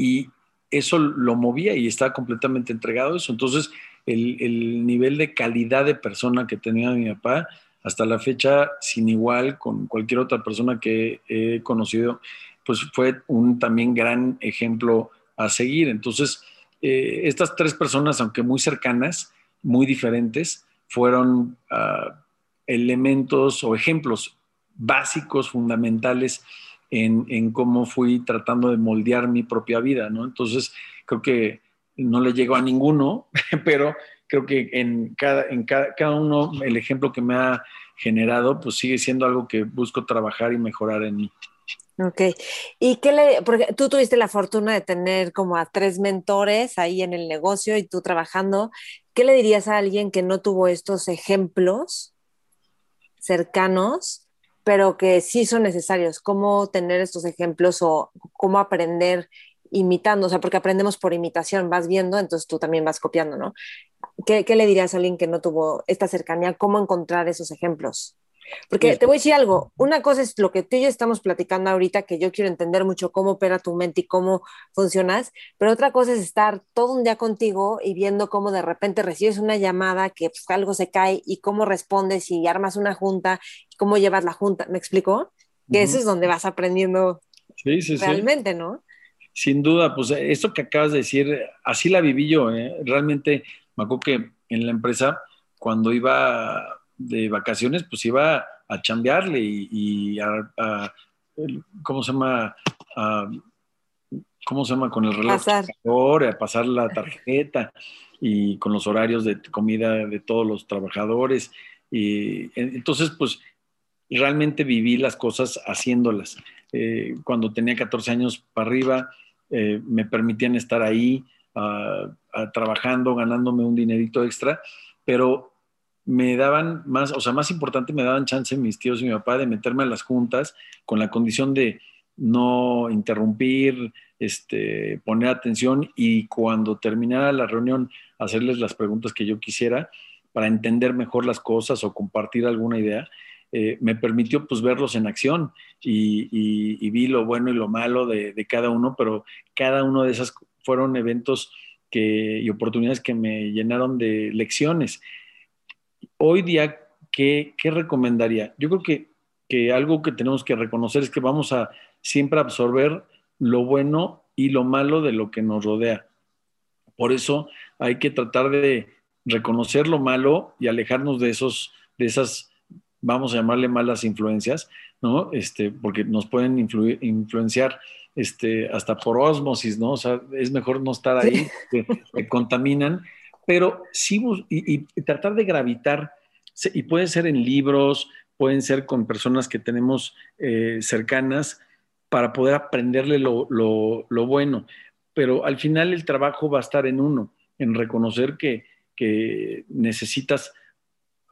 y eso lo movía y estaba completamente entregado a eso. Entonces, el, el, nivel de calidad de persona que tenía mi papá, hasta la fecha, sin igual con cualquier otra persona que he conocido, pues fue un también gran ejemplo a seguir. Entonces, eh, estas tres personas, aunque muy cercanas, muy diferentes, fueron ah, elementos o ejemplos básicos, fundamentales en, cómo fui tratando de moldear mi propia vida, ¿no? Entonces, creo que no le llegó a ninguno, pero creo que en cada, en cada, cada uno el ejemplo que me ha generado, pues sigue siendo algo que busco trabajar y mejorar en mí. Ok. ¿Y qué le, porque tú tuviste la fortuna de tener como a tres mentores ahí en el negocio y tú trabajando, ¿qué le dirías a alguien que no tuvo estos ejemplos cercanos, pero que sí son necesarios? ¿Cómo tener estos ejemplos o cómo aprender imitando? O sea, porque aprendemos por imitación, vas viendo, entonces tú también vas copiando, ¿no? ¿Qué, qué le dirías a alguien que no tuvo esta cercanía? ¿Cómo encontrar esos ejemplos? Porque te voy a decir algo, una cosa es lo que tú y yo estamos platicando ahorita, que yo quiero entender mucho cómo opera tu mente y cómo funcionas, pero otra cosa es estar todo un día contigo y viendo cómo de repente recibes una llamada, que pues, algo se cae y cómo respondes y armas una junta, y cómo llevas la junta, ¿me explicó? Que eso es donde vas aprendiendo realmente, ¿no? Sin duda, pues esto que acabas de decir, así la viví yo, ¿eh? realmente me acuerdo que en la empresa, cuando iba de vacaciones, pues iba a chambearle y, a, ¿cómo se llama? ¿Cómo se llama? Con el reloj a pasar la tarjeta y con los horarios de comida de todos los trabajadores. Y entonces, pues realmente viví las cosas haciéndolas. Eh, cuando tenía 14 años para arriba, eh, me permitían estar ahí ah, ah, trabajando, ganándome un dinerito extra, pero me daban más, o sea, más importante, me daban chance mis tíos y mi papá de meterme a las juntas con la condición de no interrumpir, este, poner atención y cuando terminara la reunión hacerles las preguntas que yo quisiera para entender mejor las cosas o compartir alguna idea. Eh, me permitió pues verlos en acción y, vi lo bueno y lo malo de, de, cada uno, pero cada uno de esas fueron eventos que, y oportunidades que me llenaron de lecciones hoy día, ¿qué, recomendaría? Yo creo que, que, algo que tenemos que reconocer es que vamos a siempre absorber lo bueno y lo malo de lo que nos rodea. Por eso hay que tratar de reconocer lo malo y alejarnos de esos, de esas, vamos a llamarle malas influencias, ¿no? Este, porque nos pueden influenciar este, hasta por osmosis, ¿no? O sea, es mejor no estar ahí, que, que contaminan pero sí, y, tratar de gravitar, y puede ser en libros, pueden ser con personas que tenemos eh, cercanas, para poder aprenderle lo, bueno. Pero al final el trabajo va a estar en uno, en reconocer que, necesitas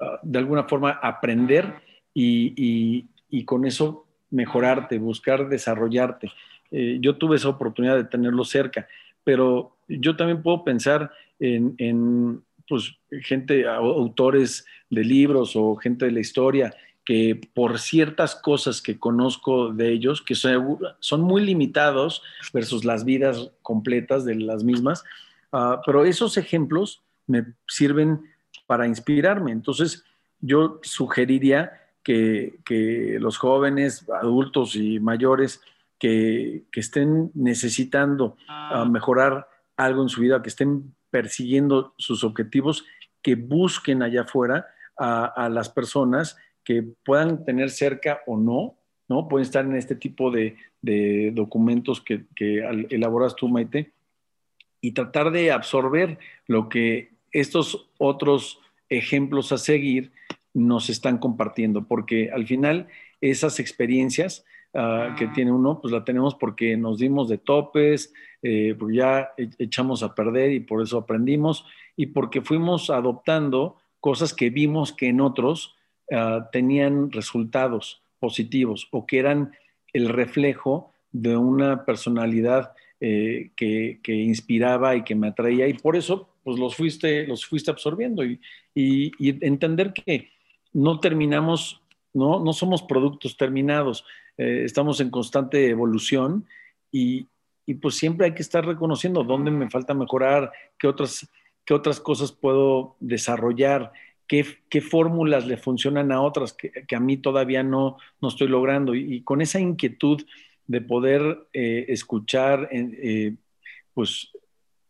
ah, de alguna forma aprender y, con eso mejorarte, buscar desarrollarte. Eh, yo tuve esa oportunidad de tenerlo cerca, pero yo también puedo pensar en, pues, gente, autores de libros o gente de la historia, que por ciertas cosas que conozco de ellos, que son muy limitados versus las vidas completas de las mismas, ah, pero esos ejemplos me sirven para inspirarme. Entonces, yo sugeriría que, los jóvenes, adultos y mayores que, estén necesitando ah, mejorar algo en su vida, que estén persiguiendo sus objetivos, que busquen allá afuera a, las personas que puedan tener cerca o no ¿no? Pueden estar en este tipo de, documentos que, que, elaboras tú, Maite, y tratar de absorber lo que estos otros ejemplos a seguir nos están compartiendo, porque al final esas experiencias ah, que tiene uno, pues la tenemos porque nos dimos de topes, eh, porque ya e, echamos a perder y por eso aprendimos, y porque fuimos adoptando cosas que vimos que en otros ah, tenían resultados positivos o que eran el reflejo de una personalidad eh, que, inspiraba y que me atraía y por eso pues los fuiste, los fuiste absorbiendo y, entender que no terminamos, no, no somos productos terminados, eh, estamos en constante evolución y, pues siempre hay que estar reconociendo dónde me falta mejorar, qué otras, qué otras cosas puedo desarrollar, qué, fórmulas le funcionan a otras que, a mí todavía no, no estoy logrando. Y, con esa inquietud de poder eh, escuchar, eh, pues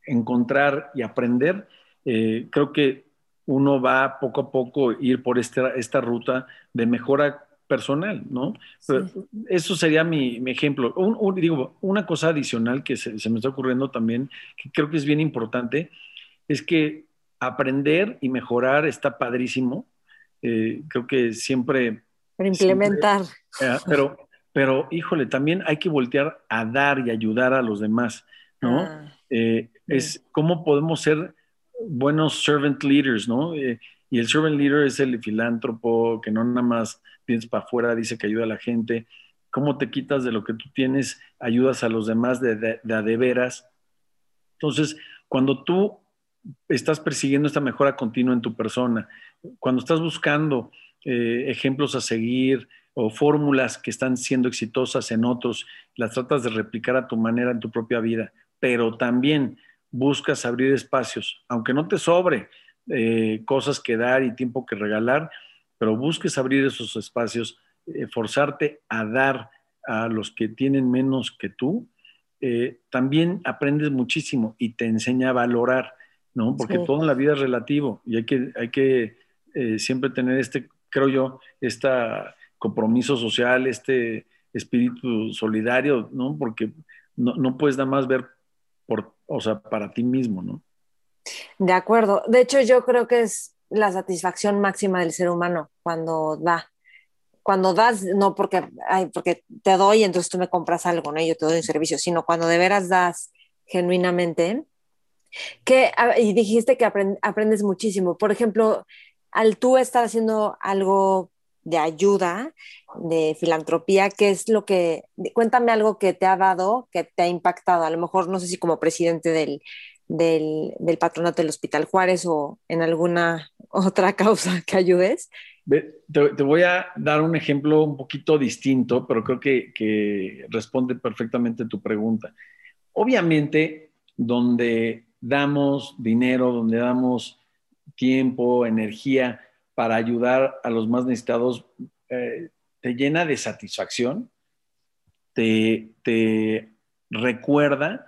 encontrar y aprender, creo que uno va poco a poco ir por esta, esta ruta de mejora personal, ¿no? eso sería mi, ejemplo. digo, una cosa adicional que se, se, me está ocurriendo también, que creo que es bien importante, es que aprender y mejorar está padrísimo. Eh, creo que siempre... Para implementar. Eh, pero, pero, híjole, también hay que voltear a dar y ayudar a los demás, ¿no? Ah, eh, es cómo podemos ser buenos servant leaders, ¿no? Y el servant leader es el filántropo que no nada más piensa para afuera, dice que ayuda a la gente. ¿Cómo te quitas de lo que tú tienes, ayudas a los demás de, de, de veras? Entonces, cuando tú estás persiguiendo esta mejora continua en tu persona, cuando estás buscando eh, ejemplos a seguir o fórmulas que están siendo exitosas en otros, las tratas de replicar a tu manera en tu propia vida, pero también buscas abrir espacios, aunque no te sobre eh, cosas que dar y tiempo que regalar, pero busques abrir esos espacios, eh, forzarte a dar a los que tienen menos que tú, también aprendes muchísimo y te enseña a valorar ¿no? Porque todo en la vida es relativo y hay que, hay que eh, siempre tener este, creo yo, este compromiso social, este espíritu solidario, ¿no? Porque no, no, puedes nada más ver por, o sea, para ti mismo, ¿no? De acuerdo. De hecho, yo creo que es la satisfacción máxima del ser humano cuando da. Cuando das, no porque, porque te doy, entonces tú me compras algo, ¿no? Yo te doy un servicio, sino cuando de veras das genuinamente, que, y dijiste que aprendes muchísimo. Por ejemplo, al tú estar haciendo algo de ayuda, de filantropía, ¿qué es lo que, cuéntame algo que te ha dado, que te ha impactado? A lo mejor, no sé si como presidente del, del, patronato del Hospital Juárez o en alguna otra causa que ayudes. Te, te, voy a dar un ejemplo un poquito distinto, pero creo que, responde perfectamente tu pregunta. Obviamente, donde damos dinero, donde damos tiempo, energía para ayudar a los más necesitados, eh, te llena de satisfacción, te, recuerda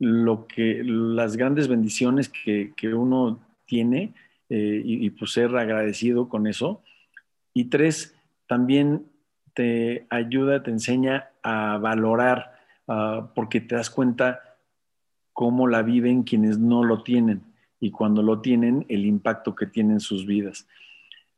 lo que, las grandes bendiciones que, uno tiene eh, y, pues ser agradecido con eso. Y tres, también te ayuda, te enseña a valorar, ah, porque te das cuenta cómo la viven quienes no lo tienen y cuando lo tienen, el impacto que tienen en sus vidas.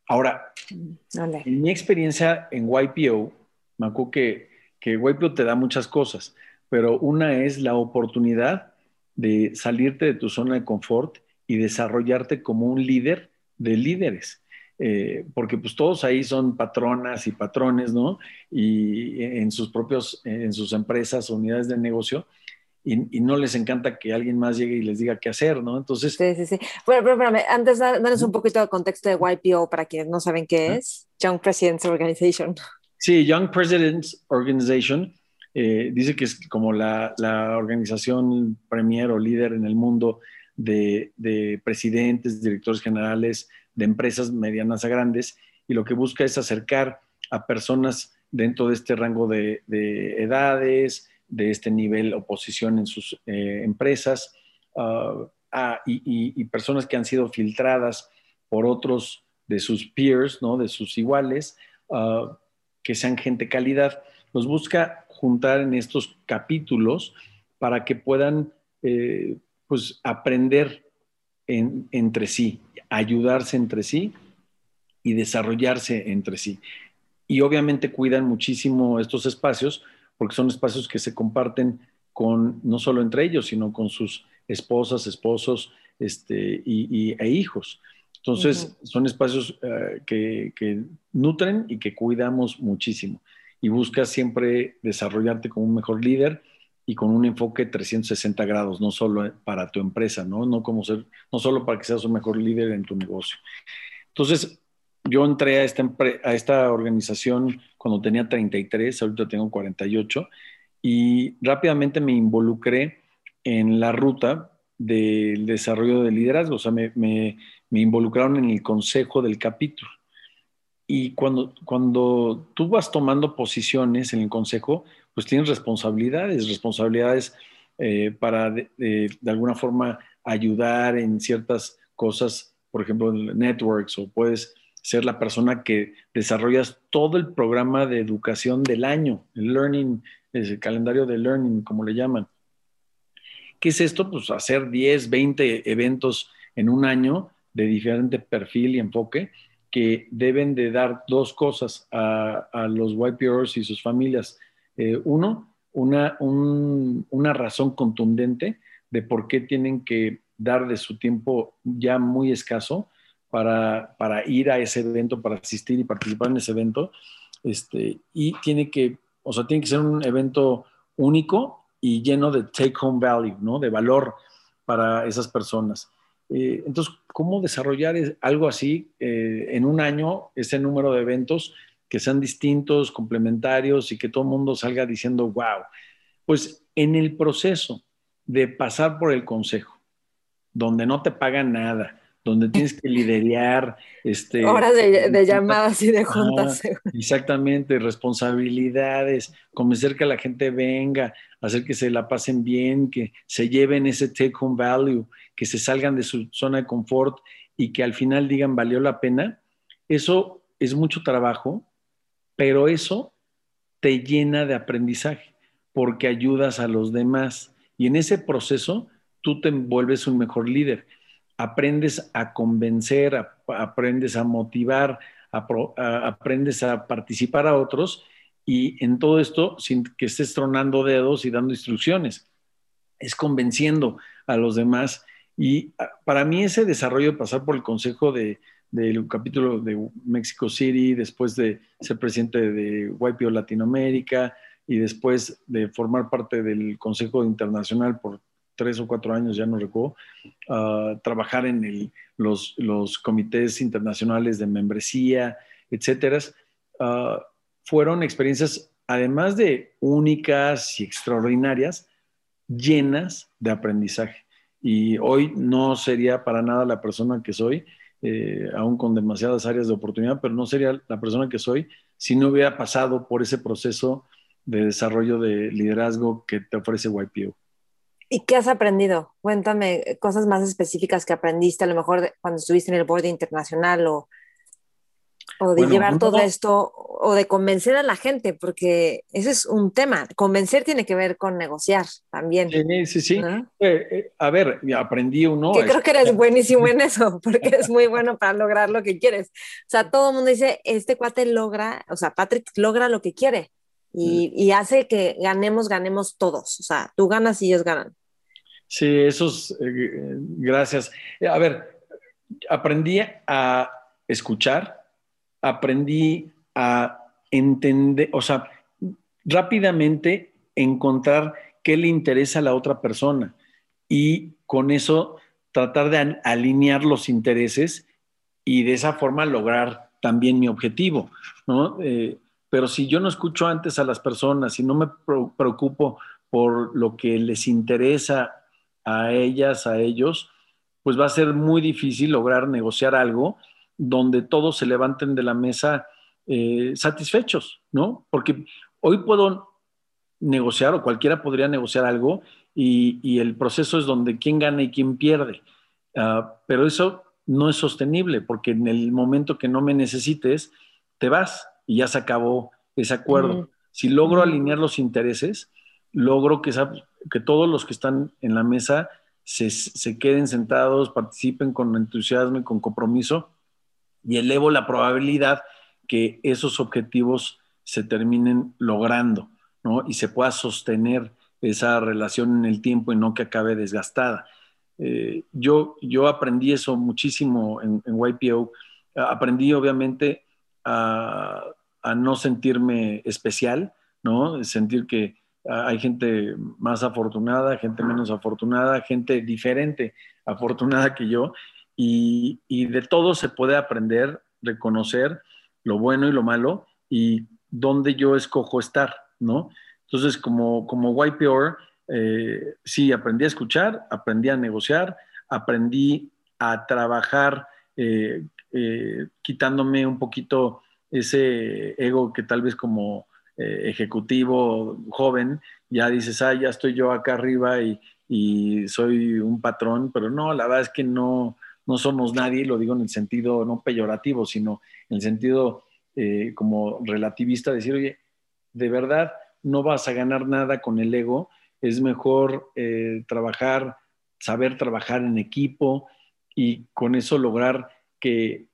Ahora, en mi experiencia en YPO, me acuerdo que, que YPO te da muchas cosas, pero una es la oportunidad de salirte de tu zona de confort y desarrollarte como un líder de líderes. Eh, porque pues todos ahí son patronas y patrones, ¿no? Y en sus propios, en sus empresas, unidades de negocio, y, no les encanta que alguien más llegue y les diga qué hacer, ¿no? Entonces... Sí, sí, sí. Bueno, pero espérame, antes danos un poquito de contexto de YPO para quienes no saben qué es, Young Presidents Organization. Sí, Young Presidents Organization eh, dice que es como la, organización premier o líder en el mundo de, de, presidentes, directores generales de empresas medianas a grandes y lo que busca es acercar a personas dentro de este rango de, de edades, de este nivel o posición en sus eh, empresas uh, y, personas que han sido filtradas por otros de sus peers, ¿no? de sus iguales, uh, que sean gente calidad. los busca juntar en estos capítulos para que puedan eh, pues aprender entre sí, ayudarse entre sí y desarrollarse entre sí. Y obviamente cuidan muchísimo estos espacios porque son espacios que se comparten con no solo entre ellos, sino con sus esposas, esposos este, y, e hijos. Entonces, son espacios eh, que, que, nutren y que cuidamos muchísimo. Y buscas siempre desarrollarte como un mejor líder y con un enfoque 360 grados, no solo para tu empresa, ¿no? No, como ser, no solo para que seas un mejor líder en tu negocio. Entonces, yo entré a esta, a esta organización cuando tenía 33, ahorita tengo 48, y rápidamente me involucré en la ruta del desarrollo de liderazgo, o sea, me, me, me involucraron en el consejo del capítulo. Y cuando, cuando tú vas tomando posiciones en el consejo, pues tienes responsabilidades, responsabilidades eh, para de, alguna forma ayudar en ciertas cosas, por ejemplo, networks, o puedes ser la persona que desarrollas todo el programa de educación del año, el learning, el calendario de learning, como le llaman. ¿Qué es esto? Pues hacer 10, 20 eventos en un año de diferente perfil y enfoque que deben de dar dos cosas a, los YPRs y sus familias eh, uno, una, una razón contundente de por qué tienen que dar de su tiempo ya muy escaso para, ir a ese evento, para asistir y participar en ese evento. Este, y tiene que, o sea, tiene que ser un evento único y lleno de take home value, ¿no? De valor para esas personas. Eh, entonces, ¿cómo desarrollar algo así eh, en un año, ese número de eventos? que sean distintos, complementarios y que todo el mundo salga diciendo, wow. Pues en el proceso de pasar por el consejo, donde no te pagan nada, donde tienes que liderar. Este, Horas de, llamadas y de juntas. exactamente, responsabilidades, convencer que la gente venga, hacer que se la pasen bien, que se lleven ese take home value, que se salgan de su zona de confort y que al final digan valió la pena. Eso es mucho trabajo, pero eso te llena de aprendizaje porque ayudas a los demás y en ese proceso tú te vuelves un mejor líder. Aprendes a convencer, aprendes a motivar, aprendes a participar a otros y en todo esto sin que estés tronando dedos y dando instrucciones. Es convenciendo a los demás y ah, para mí ese desarrollo de pasar por el consejo de, del capítulo de Mexico City, después de ser presidente de YPO Latinoamérica y después de formar parte del Consejo Internacional por tres o cuatro años, ya no recuerdo, uh, trabajar en los, comités internacionales de membresía, etcétera, uh, fueron experiencias, además de únicas y extraordinarias, llenas de aprendizaje. Y hoy no sería para nada la persona que soy eh, aún con demasiadas áreas de oportunidad, pero no sería la persona que soy si no hubiera pasado por ese proceso de desarrollo de liderazgo que te ofrece YPO. ¿Y qué has aprendido? Cuéntame cosas más específicas que aprendiste, a lo mejor cuando estuviste en el board internacional o, o de llevar todo esto o de convencer a la gente, porque ese es un tema. Convencer tiene que ver con negociar también. Sí, sí, sí. Eh, eh, a ver, aprendí uno. Que creo que eres buenísimo en eso, porque es muy bueno para lograr lo que quieres. O sea, todo el mundo dice, este cuate logra, o sea, Patrick logra lo que quiere y, y hace que ganemos, ganemos todos. O sea, tú ganas y ellos ganan. Sí, eso es, eh, gracias. A ver, aprendí a escuchar, aprendí a entender, o sea, rápidamente encontrar qué le interesa a la otra persona y con eso tratar de alinear los intereses y de esa forma lograr también mi objetivo, ¿no? Eh, pero si yo no escucho antes a las personas, si no me preocupo por lo que les interesa a ellas, a ellos, pues va a ser muy difícil lograr negociar algo donde todos se levanten de la mesa eh, satisfechos, ¿no? Porque hoy puedo negociar o cualquiera podría negociar algo y, el proceso es donde quién gana y quién pierde. Ah, pero eso no es sostenible porque en el momento que no me necesites, te vas y ya se acabó ese acuerdo. Si logro alinear los intereses, logro que, que todos los que están en la mesa se, se queden sentados, participen con entusiasmo y con compromiso y elevo la probabilidad que esos objetivos se terminen logrando, ¿no? Y se pueda sostener esa relación en el tiempo y no que acabe desgastada. Eh, yo, yo aprendí eso muchísimo en, en YPO. Aprendí obviamente a, a, no sentirme especial, ¿no? Sentir que hay gente más afortunada, gente menos afortunada, gente diferente, afortunada que yo, y, de todo se puede aprender, reconocer lo bueno y lo malo y dónde yo escojo estar, ¿no? Entonces, como, como YPR, eh, sí, aprendí a escuchar, aprendí a negociar, aprendí a trabajar eh, eh, quitándome un poquito ese ego que tal vez como ejecutivo joven ya dices, ah, ya estoy yo acá arriba y, soy un patrón, pero no, la verdad es que no, no somos nadie, lo digo en el sentido no peyorativo, sino en el sentido como relativista, decir, oye, de verdad no vas a ganar nada con el ego, es mejor eh, trabajar, saber trabajar en equipo y con eso lograr que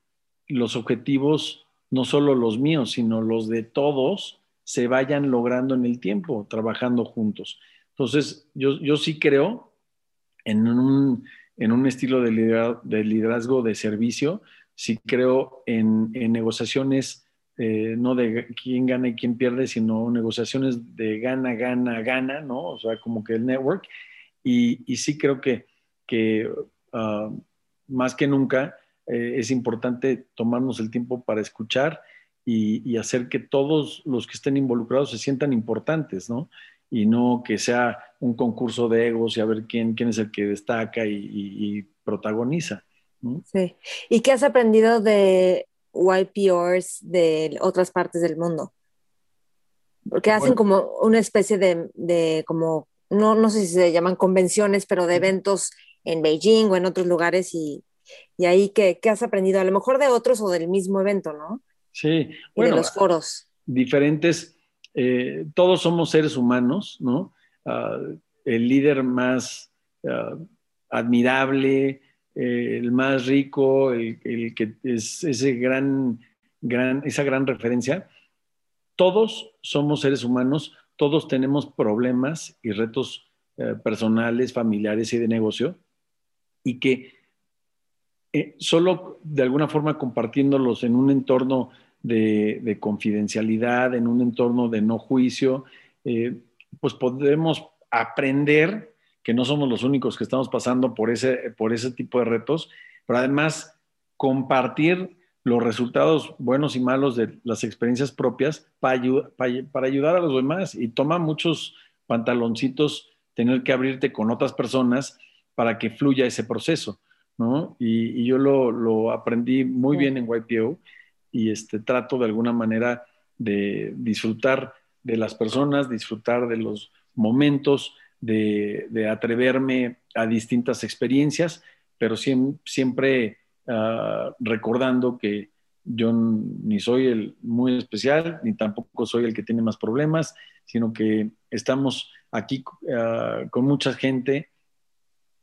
los objetivos, no solo los míos, sino los de todos, se vayan logrando en el tiempo, trabajando juntos. Entonces, yo, yo sí creo en un, en un estilo de liderazgo, de liderazgo de servicio, sí creo en, en negociaciones eh, no de quién gana y quién pierde, sino negociaciones de gana, gana, gana, ¿no? O sea, como que el network. Y, y sí creo que, que uh, más que nunca eh, es importante tomarnos el tiempo para escuchar y, y, hacer que todos los que estén involucrados se sientan importantes, ¿no? Y no que sea un concurso de egos y a ver quién, quién es el que destaca y, y protagoniza. ¿no? Sí. ¿Y qué has aprendido de YPRs de otras partes del mundo. Porque hacen como una especie de, de como, no, no, sé si se llaman convenciones, pero de eventos en Beijing o en otros lugares y, y ahí ¿qué, ¿qué, has aprendido? A lo mejor de otros o del mismo evento, ¿no? Sí, bueno, de los foros. Diferentes, eh, todos somos seres humanos, ¿no? Uh, el líder más uh, admirable, eh, el más rico, el, que es ese gran, gran, esa gran referencia. Todos somos seres humanos, todos tenemos problemas y retos eh, personales, familiares y de negocio, y que eh, solo de alguna forma compartiéndolos en un entorno de, de confidencialidad, en un entorno de no juicio, eh, pues podemos aprender que no somos los únicos que estamos pasando por ese, por ese tipo de retos, pero además compartir los resultados buenos y malos de las experiencias propias para, para, para ayudar a los demás. Y toma muchos pantaloncitos tener que abrirte con otras personas para que fluya ese proceso, ¿no? Y, y yo lo, lo, aprendí muy bien en YPO y este, trato de alguna manera de disfrutar de las personas, disfrutar de los momentos, de, atreverme a distintas experiencias, pero siempre, ah, recordando que yo ni soy el muy especial, ni tampoco soy el que tiene más problemas, sino que estamos aquí ah, con mucha gente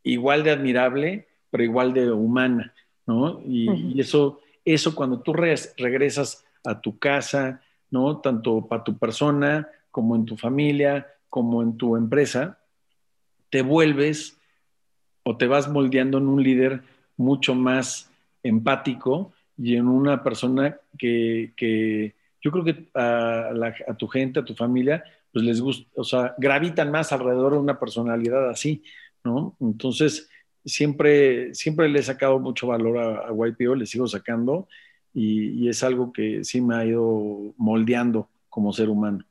igual de admirable, pero igual de humana, ¿no? Y, eso, eso cuando tú regresas a tu casa, ¿no? Tanto para tu persona como en tu familia, como en tu empresa, te vuelves o te vas moldeando en un líder mucho más empático y en una persona que, que yo creo que a, la, tu gente, a tu familia, pues les gusta, o sea, gravitan más alrededor de una personalidad así, ¿no? Entonces, siempre, siempre le he sacado mucho valor a, a YPO, le sigo sacando y, y, es algo que sí me ha ido moldeando como ser humano.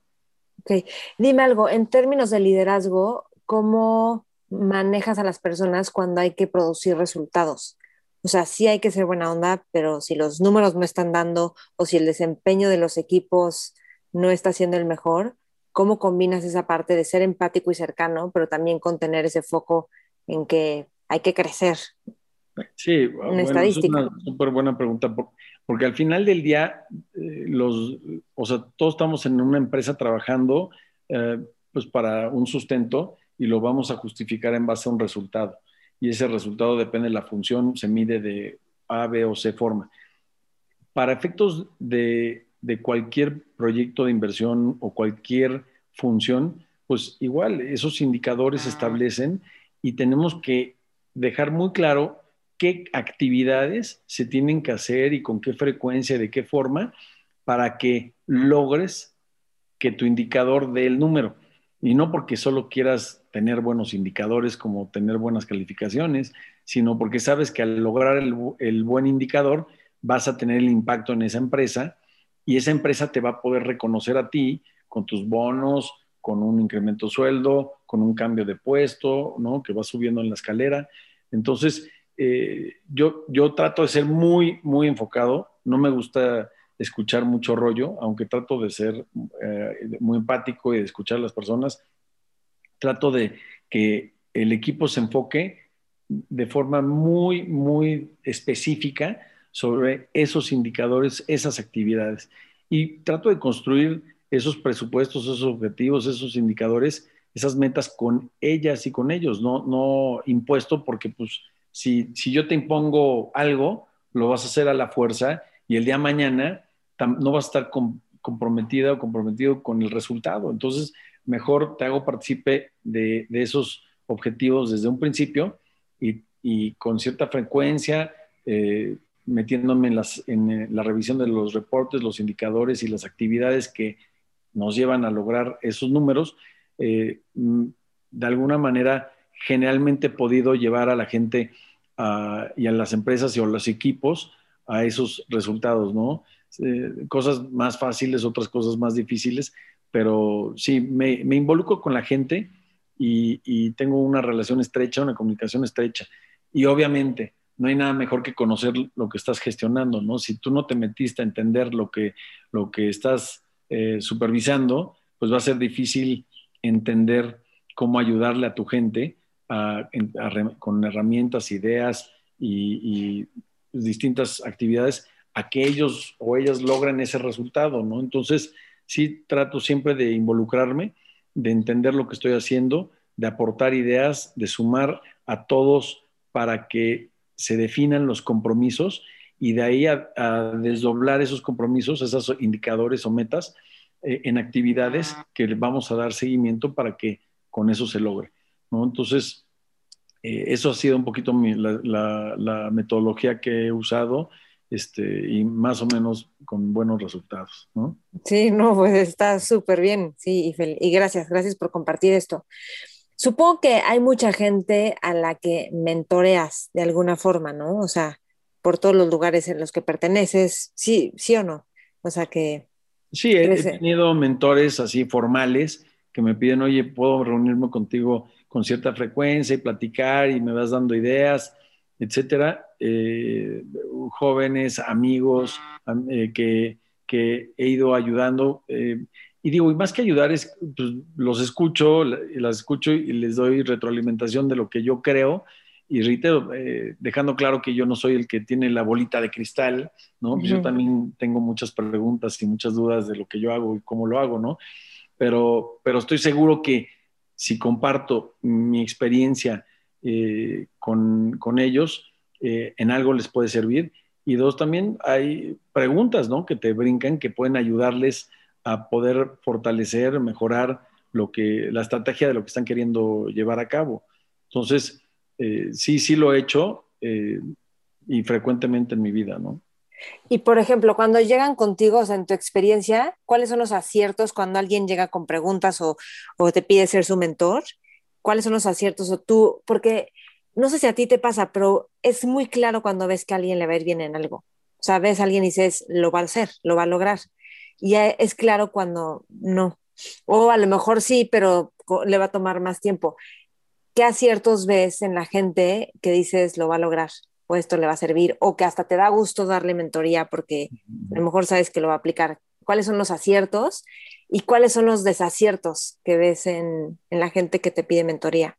Ok, dime algo, en términos de liderazgo, cómo manejas a las personas cuando hay que producir resultados. O sea, sí hay que ser buena onda, pero si los números no están dando o si el desempeño de los equipos no está siendo el mejor, ¿cómo combinas esa parte de ser empático y cercano, pero también con tener ese foco en que hay que crecer? Sí, bueno, es una súper buena pregunta. Porque al final del día, eh, los, o sea, todos estamos en una empresa trabajando eh, pues para un sustento y lo vamos a justificar en base a un resultado. Y ese resultado depende de la función, se mide de A, B o C forma. Para efectos de, de cualquier proyecto de inversión o cualquier función, pues igual esos indicadores se establecen y tenemos que dejar muy claro qué actividades se tienen que hacer y con qué frecuencia, de qué forma, para que logres que tu indicador dé el número. Y no porque solo quieras tener buenos indicadores como tener buenas calificaciones, sino porque sabes que al lograr el, buen indicador vas a tener el impacto en esa empresa y esa empresa te va a poder reconocer a ti con tus bonos, con un incremento de sueldo, con un cambio de puesto, ¿no? Que va subiendo en la escalera. Entonces, eh, yo, yo trato de ser muy, muy enfocado. No me gusta escuchar mucho rollo, aunque trato de ser eh, muy empático y de escuchar a las personas. Trato de que el equipo se enfoque de forma muy, muy específica sobre esos indicadores, esas actividades. Y trato de construir esos presupuestos, esos objetivos, esos indicadores, esas metas con ellas y con ellos, no, no impuesto porque pues si, yo te impongo algo, lo vas a hacer a la fuerza y el día mañana no vas a estar comprometida o comprometido con el resultado. Entonces, mejor te hago partícipe de, esos objetivos desde un principio y, con cierta frecuencia, eh, metiéndome en, en eh, la revisión de los reportes, los indicadores y las actividades que nos llevan a lograr esos números, eh, mm, de alguna manera generalmente podido llevar a la gente y a las empresas y a los equipos a esos resultados, ¿no? Eh, cosas más fáciles, otras cosas más difíciles, pero sí, me, involucro con la gente y, tengo una relación estrecha, una comunicación estrecha. Y obviamente, no hay nada mejor que conocer lo que estás gestionando, ¿no? Si tú no te metiste a entender lo que, lo que estás eh, supervisando, pues va a ser difícil entender cómo ayudarle a tu gente con herramientas, ideas y, distintas actividades a que ellos o ellas logren ese resultado, ¿no? Entonces, sí trato siempre de involucrarme, de entender lo que estoy haciendo, de aportar ideas, de sumar a todos para que se definan los compromisos y de ahí a, desdoblar esos compromisos, esos indicadores o metas eh, en actividades que vamos a dar seguimiento para que con eso se logre. Entonces, eh, eso ha sido un poquito la, metodología que he usado este, y más o menos con buenos resultados, ¿no? Sí, no, pues está súper bien, sí, y, gracias, gracias por compartir esto. Supongo que hay mucha gente a la que mentoreas de alguna forma, ¿no? O sea, por todos los lugares en los que perteneces, sí, sí o no. O sea que... Sí, he, he tenido mentores así formales que me piden, oye, ¿puedo reunirme contigo con cierta frecuencia y platicar y me vas dando ideas, etcétera. Eh, jóvenes, amigos eh, que, que, he ido ayudando. Eh, y digo, y más que ayudar es, pues, los escucho, las escucho y les doy retroalimentación de lo que yo creo. Y reitero, dejando claro que yo no soy el que tiene la bolita de cristal, ¿no? Yo también tengo muchas preguntas y muchas dudas de lo que yo hago y cómo lo hago, ¿no? Pero, pero estoy seguro que si comparto mi experiencia eh, con, ellos, eh, en algo les puede servir. Y dos, también hay preguntas ¿no? que te brincan que pueden ayudarles a poder fortalecer, mejorar lo que, la estrategia de lo que están queriendo llevar a cabo. Entonces, eh, sí, sí lo he hecho y frecuentemente en mi vida, ¿no? Y por ejemplo, cuando llegan contigo, o sea, en tu experiencia, ¿cuáles son los aciertos cuando alguien llega con preguntas o, o, te pide ser su mentor? ¿Cuáles son los aciertos o tú? Porque no sé si a ti te pasa, pero es muy claro cuando ves que alguien le va a ir bien en algo. O sea, ves a alguien y dices, lo va a hacer, lo va a lograr. Y es claro cuando no. O a lo mejor sí, pero le va a tomar más tiempo. ¿Qué aciertos ves en la gente que dices, lo va a lograr? O esto le va a servir, o que hasta te da gusto darle mentoría porque a lo mejor sabes que lo va a aplicar. ¿Cuáles son los aciertos y cuáles son los desaciertos que ves en, la gente que te pide mentoría?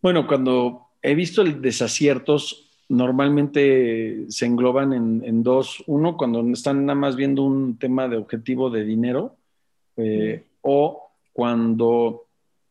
Bueno, cuando he visto el desaciertos, normalmente se engloban en, dos. Uno, cuando están nada más viendo un tema de objetivo de dinero, eh, o cuando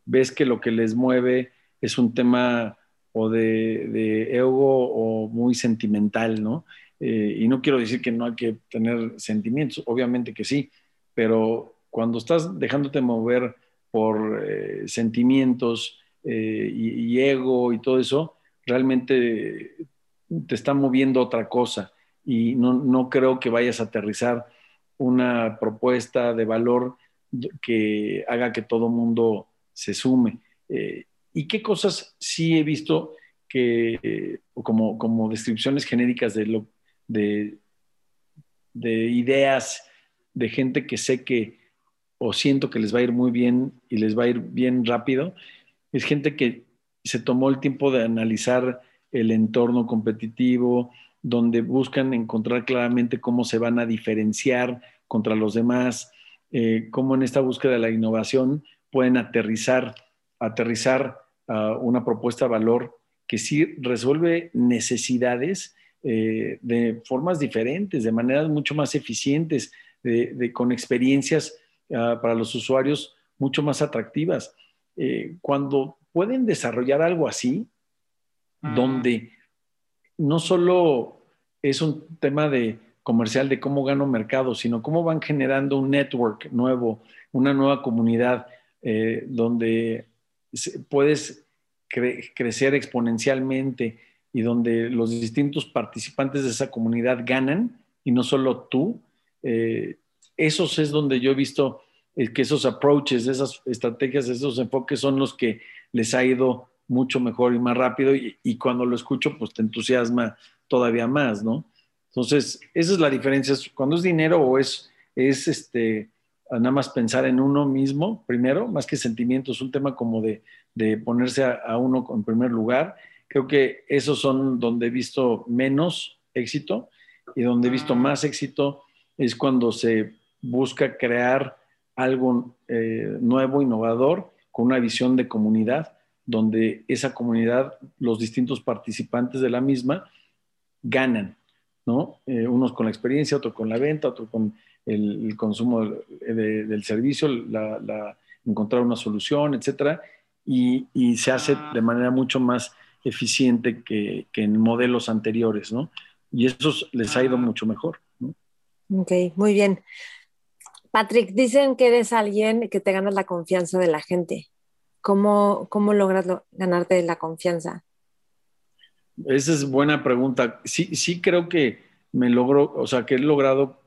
ves que lo que les mueve es un tema o de, ego o muy sentimental, ¿no? Eh, y no quiero decir que no hay que tener sentimientos, obviamente que sí, pero cuando estás dejándote mover por eh, sentimientos y, ego y todo eso, realmente te está moviendo otra cosa y no, creo que vayas a aterrizar una propuesta de valor que haga que todo mundo se sume. Eh, ¿Y qué cosas sí he visto que, como, como descripciones genéricas de, lo, de, de ideas de gente que sé que o siento que les va a ir muy bien y les va a ir bien rápido, es gente que se tomó el tiempo de analizar el entorno competitivo, donde buscan encontrar claramente cómo se van a diferenciar contra los demás, eh, cómo en esta búsqueda de la innovación pueden aterrizar, aterrizar una propuesta de valor que sí resuelve necesidades eh, de formas diferentes, de maneras mucho más eficientes, de, con experiencias ah, para los usuarios mucho más atractivas. Eh, cuando pueden desarrollar algo así, donde no solo es un tema de comercial de cómo gano mercado, sino cómo van generando un network nuevo, una nueva comunidad eh, donde puedes crecer exponencialmente y donde los distintos participantes de esa comunidad ganan y no solo tú. Eh, esos es donde yo he visto eh, que esos approaches, esas estrategias, esos enfoques son los que les ha ido mucho mejor y más rápido y, cuando lo escucho pues te entusiasma todavía más, ¿no? Entonces, esa es la diferencia, cuando es dinero o es, es este, nada más pensar en uno mismo primero, más que sentimientos, un tema como de, de ponerse a, uno en primer lugar. Creo que esos son donde he visto menos éxito y donde he visto más éxito es cuando se busca crear algo eh, nuevo, innovador, con una visión de comunidad donde esa comunidad, los distintos participantes de la misma, ganan, ¿no? Eh, unos con la experiencia, otros con la venta, otros con el, consumo del servicio, la, encontrar una solución, etcétera, y, se hace de manera mucho más eficiente que, en modelos anteriores, ¿no? Y eso les ha ido mucho mejor. ¿no? Ok, muy bien. Patrick, dicen que eres alguien que te ganas la confianza de la gente. ¿Cómo, cómo logras ganarte la confianza? Esa es buena pregunta. Sí, sí creo que me logro, o sea, que he logrado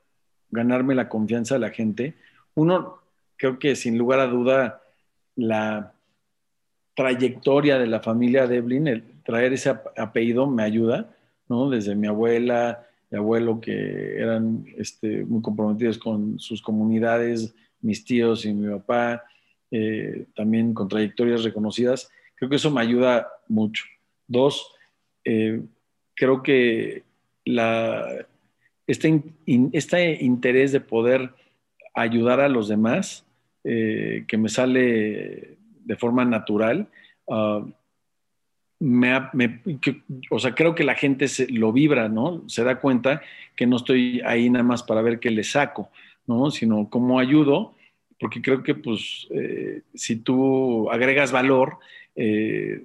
ganarme la confianza de la gente. Uno, creo que sin lugar a duda, la trayectoria de la familia Devlin, el traer ese apellido me ayuda, ¿no? Desde mi abuela, mi abuelo, que eran este, muy comprometidos con sus comunidades, mis tíos y mi papá, eh, también con trayectorias reconocidas, creo que eso me ayuda mucho. Dos, eh, creo que la, este, este, interés de poder ayudar a los demás, eh, que me sale de forma natural, uh, me, o sea, creo que la gente se, lo vibra, ¿no? Se da cuenta que no estoy ahí nada más para ver qué le saco, ¿no? Sino cómo ayudo porque creo que pues eh, si tú agregas valor, eh,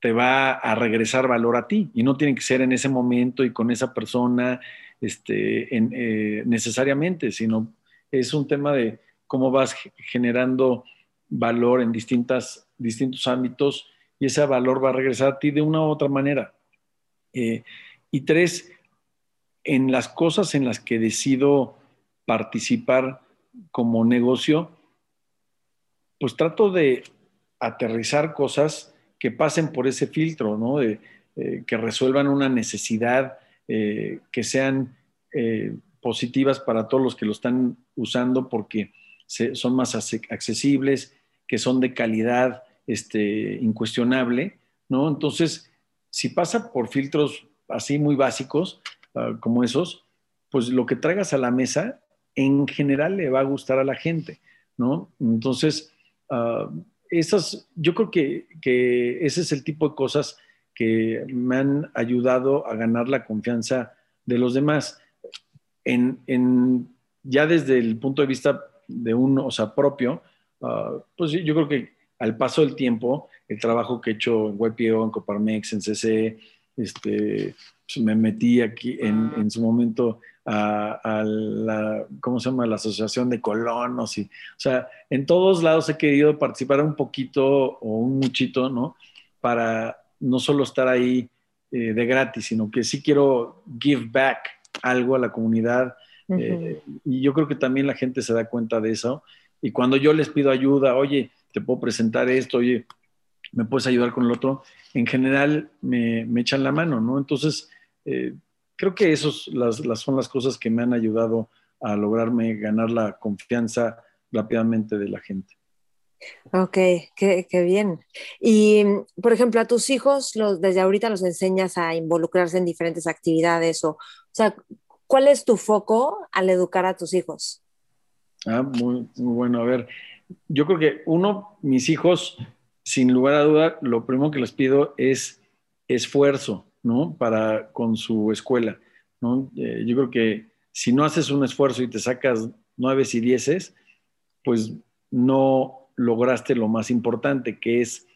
te va a regresar valor a ti y no tiene que ser en ese momento y con esa persona este, eh, necesariamente, sino es un tema de cómo vas generando valor en distintas, distintos ámbitos y ese valor va a regresar a ti de una u otra manera. y tres, en las cosas en las que decido participar, como negocio, pues trato de aterrizar cosas que pasen por ese filtro, ¿no? De, eh, que resuelvan una necesidad, eh, que sean eh, positivas para todos los que lo están usando porque son más accesibles, que son de calidad este, incuestionable, ¿no? Entonces, si pasa por filtros así muy básicos ah, como esos, pues lo que traigas a la mesa en general le va a gustar a la gente, ¿no? Entonces, uh, esas, yo creo que, ese es el tipo de cosas que me han ayudado a ganar la confianza de los demás. En, ya desde el punto de vista de uno, o sea, propio, ah, pues yo creo que al paso del tiempo, el trabajo que he hecho en YPO, en Coparmex, en CC, este, pues me metí aquí en, en su momento a, la, ¿cómo se llama? La Asociación de Colonos. Y, o sea, en todos lados he querido participar un poquito o un muchito, ¿no? Para no solo estar ahí eh, de gratis, sino que sí quiero give back algo a la comunidad. Eh, y yo creo que también la gente se da cuenta de eso. Y cuando yo les pido ayuda, oye, te puedo presentar esto, oye, me puedes ayudar con el otro, en general me, me echan la mano, ¿no? Entonces, eh, creo que esas las, son las cosas que me han ayudado a lograrme ganar la confianza rápidamente de la gente. Ok, qué, bien. Y, por ejemplo, a tus hijos, los, desde ahorita los enseñas a involucrarse en diferentes actividades o, o sea, ¿cuál es tu foco al educar a tus hijos? Ah, muy, bueno. A ver, yo creo que uno, mis hijos, sin lugar a duda, lo primero que les pido es esfuerzo. ¿no? Para con su escuela, ¿no? Eh, yo creo que si no haces un esfuerzo y te sacas nueve y dieces, pues no lograste lo más importante, que es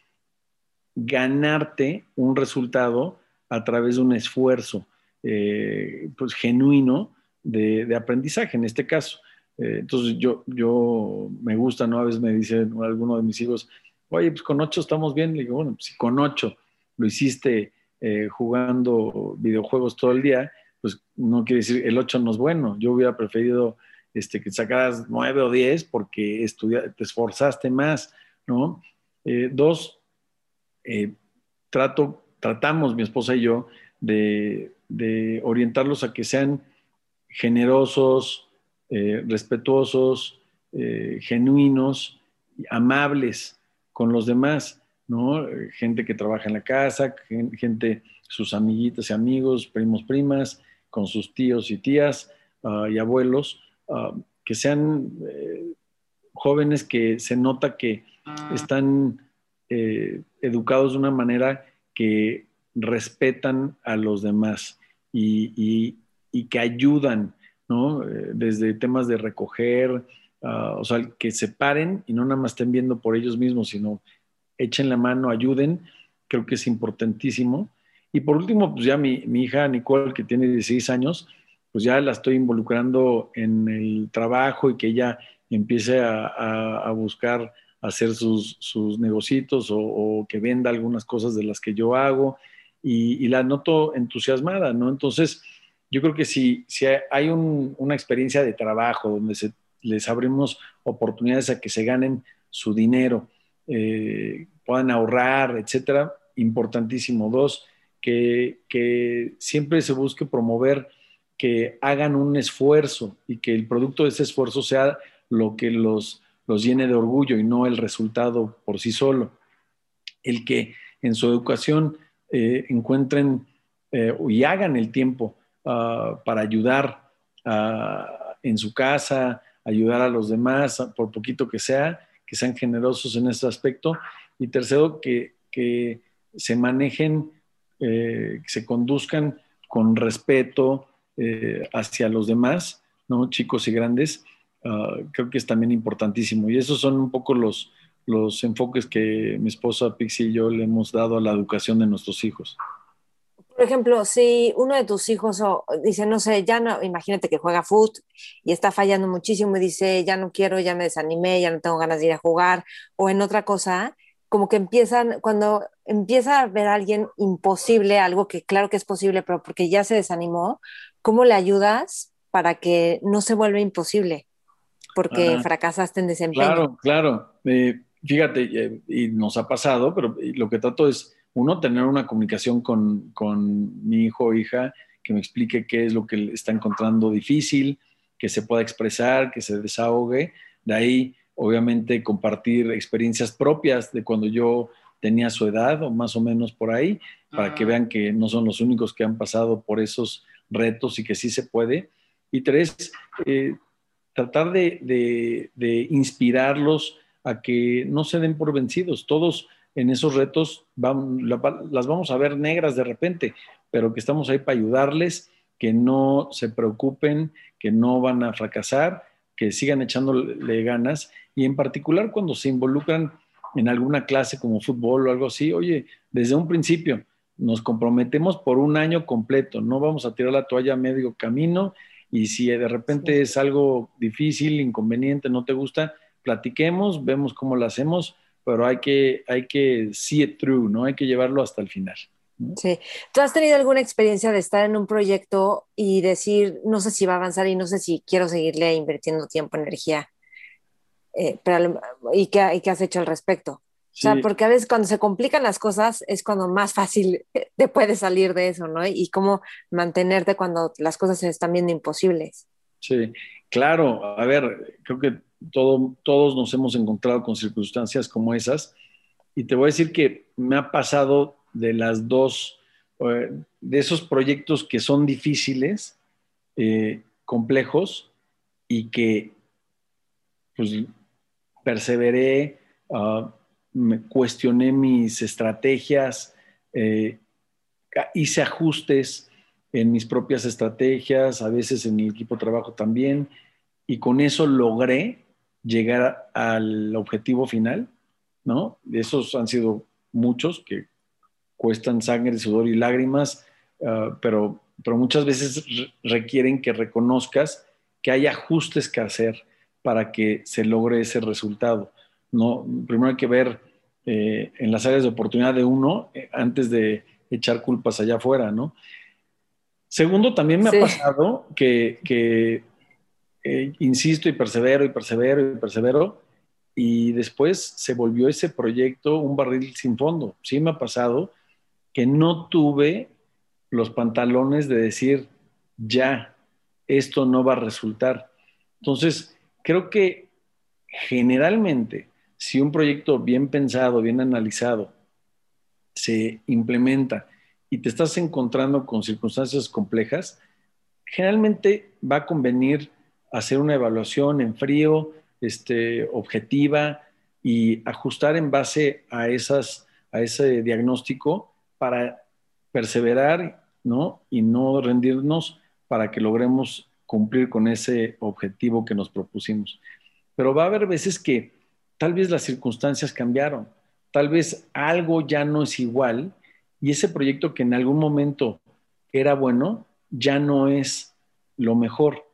ganarte un resultado a través de un esfuerzo eh, pues, genuino de, aprendizaje, en este caso. Eh, entonces yo, yo me gusta, ¿no? A veces me dice alguno de mis hijos, oye, pues con ocho estamos bien. Le digo, bueno, pues si con ocho lo hiciste eh, jugando videojuegos todo el día, pues no quiere decir el 8 no es bueno. Yo hubiera preferido este, que sacaras 9 o 10 porque te esforzaste más, ¿no? Eh, dos, eh, trato, tratamos, mi esposa y yo, de, orientarlos a que sean generosos, respetuosos, genuinos, amables con los demás. ¿no? Gente que trabaja en la casa, gente, sus amiguitas y amigos, primos, primas, con sus tíos y tías ah, y abuelos, ah, que sean eh, jóvenes que se nota que están eh, educados de una manera que respetan a los demás y, que ayudan, ¿no? Eh, desde temas de recoger, ah, o sea, que se paren y no nada más estén viendo por ellos mismos, sino echen la mano, ayuden, creo que es importantísimo. Y por último, pues ya mi, hija Nicole, que tiene 16 años, pues ya la estoy involucrando en el trabajo y que ella empiece a, buscar hacer sus, sus negocios o, que venda algunas cosas de las que yo hago y, la noto entusiasmada, ¿no? Entonces, yo creo que si, si hay una experiencia de trabajo donde se, les abrimos oportunidades a que se ganen su dinero, eh, puedan ahorrar, etcétera, importantísimo. Dos, que, siempre se busque promover que hagan un esfuerzo y que el producto de ese esfuerzo sea lo que los, los llene de orgullo y no el resultado por sí solo. El que en su educación eh, encuentren eh, y hagan el tiempo ah, para ayudar en su casa, ayudar a los demás, por poquito que sea, que sean generosos en ese aspecto. Y tercero, que, se manejen, eh, que se conduzcan con respeto eh, hacia los demás, ¿no? chicos y grandes. Ah, creo que es también importantísimo. Y esos son un poco los, los enfoques que mi esposa Pixie y yo le hemos dado a la educación de nuestros hijos. Por ejemplo, si uno de tus hijos dice, no sé, ya no, imagínate que juega foot y está fallando muchísimo y dice, ya no quiero, ya me desanimé, ya no tengo ganas de ir a jugar, o en otra cosa, como que empiezan, cuando empieza a ver a alguien imposible, algo que claro que es posible, pero porque ya se desanimó, ¿cómo le ayudas para que no se vuelva imposible? Porque fracasaste en desempeño. Claro, claro. Eh, fíjate, eh, y nos ha pasado, pero lo que trato es uno, tener una comunicación con, mi hijo o hija que me explique qué es lo que está encontrando difícil, que se pueda expresar, que se desahogue. De ahí, obviamente, compartir experiencias propias de cuando yo tenía su edad o más o menos por ahí, para que vean que no son los únicos que han pasado por esos retos y que sí se puede. Y tres, eh, tratar de, de, inspirarlos a que no se den por vencidos. Todos en esos retos las vamos a ver negras de repente, pero que estamos ahí para ayudarles, que no se preocupen, que no van a fracasar, que sigan echándole ganas y en particular cuando se involucran en alguna clase como fútbol o algo así, oye, desde un principio nos comprometemos por un año completo, no vamos a tirar la toalla a medio camino y si de repente es algo difícil, inconveniente, no te gusta, platiquemos, vemos cómo lo hacemos, pero hay que, hay que see it through, ¿no? Hay que llevarlo hasta el final. Sí. ¿Tú has tenido alguna experiencia de estar en un proyecto y decir, no sé si va a avanzar y no sé si quiero seguirle invirtiendo tiempo, energía? Eh, ¿y, qué, ¿y, has hecho al respecto? O sea, porque a veces cuando se complican las cosas es cuando más fácil te puedes salir de eso, ¿no? Y cómo mantenerte cuando las cosas se están viendo imposibles. Sí, claro. A ver, creo que todo, todos nos hemos encontrado con circunstancias como esas. Y te voy a decir que me ha pasado de las dos, eh, de esos proyectos que son difíciles, eh, complejos y que pues perseveré, uh, me cuestioné mis estrategias, eh, hice ajustes en mis propias estrategias, a veces en mi equipo de trabajo también, y con eso logré llegar al objetivo final, ¿no? Esos han sido muchos que cuestan sangre, sudor y lágrimas, uh, pero, pero muchas veces requieren que reconozcas que hay ajustes que hacer para que se logre ese resultado. ¿No? Primero hay que ver eh, en las áreas de oportunidad de uno eh, antes de echar culpas allá afuera, ¿no? Segundo, también me ha pasado que, eh, insisto y persevero y persevero y persevero y después se volvió ese proyecto un barril sin fondo. Sí me ha pasado que no tuve los pantalones de decir, ya, esto no va a resultar. Entonces, creo que generalmente, si un proyecto bien pensado, bien analizado, se implementa y te estás encontrando con circunstancias complejas, generalmente va a convenir hacer una evaluación en frío, este, objetiva y ajustar en base a, esas, a ese diagnóstico para perseverar ¿no? y no rendirnos para que logremos cumplir con ese objetivo que nos propusimos. Pero va a haber veces que tal vez las circunstancias cambiaron, tal vez algo ya no es igual y ese proyecto que en algún momento era bueno ya no es lo mejor.